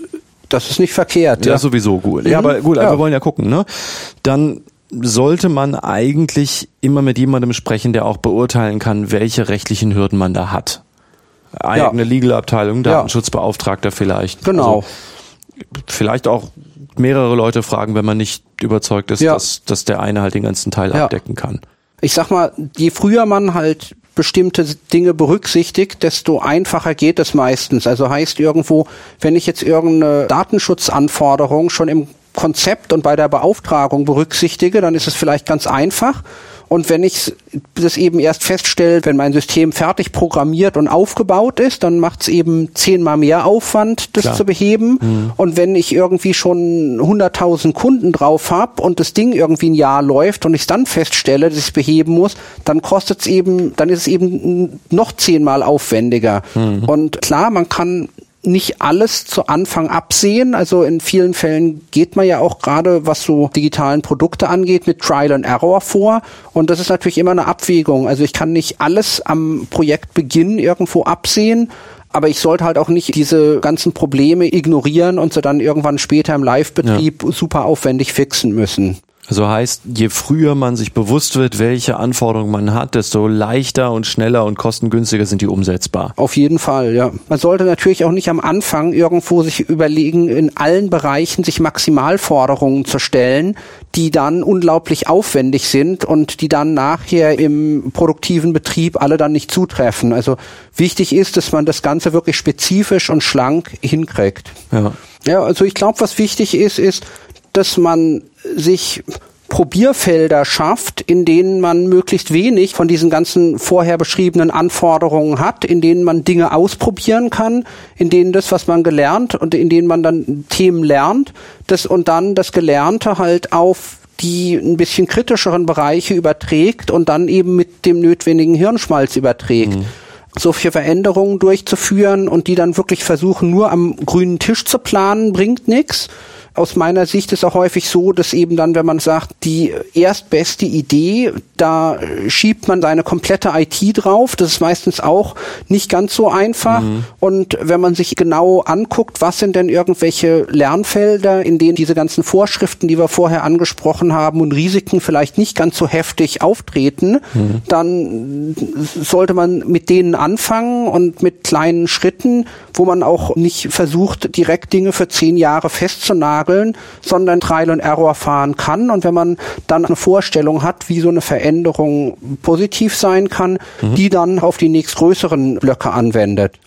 das ist nicht verkehrt. Ja, Ja, sowieso gut. Ja, Mhm. aber gut, aber Ja. wir wollen ja gucken, ne? Dann sollte man eigentlich immer mit jemandem sprechen, der auch beurteilen kann, welche rechtlichen Hürden man da hat. Eigene Legal-Abteilung, Ja. Datenschutzbeauftragter vielleicht. Genau. Also vielleicht auch mehrere Leute fragen, wenn man nicht überzeugt ist, Ja. dass, dass der eine halt den ganzen Teil Ja. abdecken kann. ich sag mal, je früher man halt bestimmte Dinge berücksichtigt, desto einfacher geht es meistens. Also heißt irgendwo, wenn ich jetzt irgendeine Datenschutzanforderung schon im Konzept und bei der Beauftragung berücksichtige, dann ist es vielleicht ganz einfach. Und wenn ich das eben erst feststelle, wenn mein System fertig programmiert und aufgebaut ist, dann macht es eben zehnmal mehr Aufwand, das Klar. zu beheben. Und wenn ich irgendwie schon 100.000 Kunden drauf habe und das Ding irgendwie ein Jahr läuft und ich dann feststelle, dass ich es beheben muss, dann kostet es eben, dann ist es eben noch zehnmal aufwendiger. Und klar, man kann nicht alles zu Anfang absehen. Also in vielen Fällen geht man ja auch gerade, was so digitalen Produkte angeht, mit Trial and Error vor. Und das ist natürlich immer eine Abwägung. Also ich kann nicht alles am Projektbeginn irgendwo absehen. Aber ich sollte halt auch nicht diese ganzen Probleme ignorieren und sie dann irgendwann später im Live-Betrieb super aufwendig fixen müssen. Also heißt, je früher man sich bewusst wird, welche Anforderungen man hat, desto leichter und schneller und kostengünstiger sind die umsetzbar. Auf jeden Fall, ja. Man sollte natürlich auch nicht am Anfang irgendwo sich überlegen, in allen Bereichen sich Maximalforderungen zu stellen, die dann unglaublich aufwendig sind und die dann nachher im produktiven Betrieb alle dann nicht zutreffen. Also wichtig ist, dass man das Ganze wirklich spezifisch und schlank hinkriegt. Ja. Ja, also ich glaube, was wichtig ist, ist, dass man sich Probierfelder schafft, in denen man möglichst wenig von diesen ganzen vorher beschriebenen Anforderungen hat, in denen man Dinge ausprobieren kann, in denen das, was man gelernt und in denen man dann Themen lernt, das und dann das Gelernte halt auf die ein bisschen kritischeren Bereiche überträgt und dann eben mit dem notwendigen Hirnschmalz überträgt. Solche Veränderungen durchzuführen und die dann wirklich versuchen, nur am grünen Tisch zu planen, bringt nichts. Aus meiner Sicht ist auch häufig so, dass eben dann, wenn man sagt, die erstbeste Idee, da schiebt man seine komplette IT drauf. Das ist meistens auch nicht ganz so einfach. Und wenn man sich genau anguckt, was sind denn irgendwelche Lernfelder, in denen diese ganzen Vorschriften, die wir vorher angesprochen haben und Risiken vielleicht nicht ganz so heftig auftreten, dann sollte man mit denen anfangen und mit kleinen Schritten, wo man auch nicht versucht, direkt Dinge für zehn Jahre festzunageln, sondern Trial and Error fahren kann. Und wenn man dann eine Vorstellung hat, wie so eine Veränderung positiv sein kann, die dann auf die nächstgrößeren Blöcke anwendet.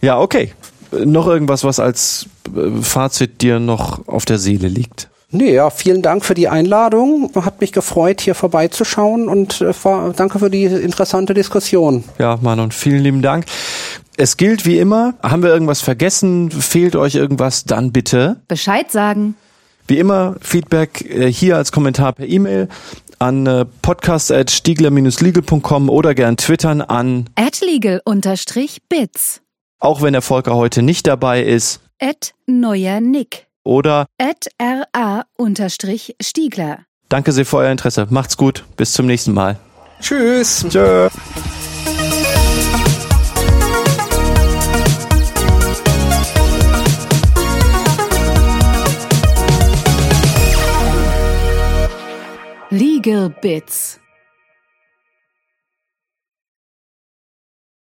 Ja, okay. Noch irgendwas, was als äh, Fazit dir noch auf der Seele liegt? Nee, ja, vielen Dank für die Einladung. Hat mich gefreut, hier vorbeizuschauen und äh, danke für die interessante Diskussion. Ja, Manon, vielen lieben Dank. Es gilt wie immer, haben wir irgendwas vergessen, fehlt euch irgendwas, dann bitte. Bescheid sagen. Wie immer, Feedback äh, hier als Kommentar per E-Mail an äh, podcast.stiegler-legal.com oder gern twittern an, At legal-bits. auch wenn der Volker heute nicht dabei ist, At neuer Nick. Oder ra-stiegler. danke sehr für euer Interesse. Macht's gut, bis zum nächsten Mal. Tschüss. Tschö. Legal Bits.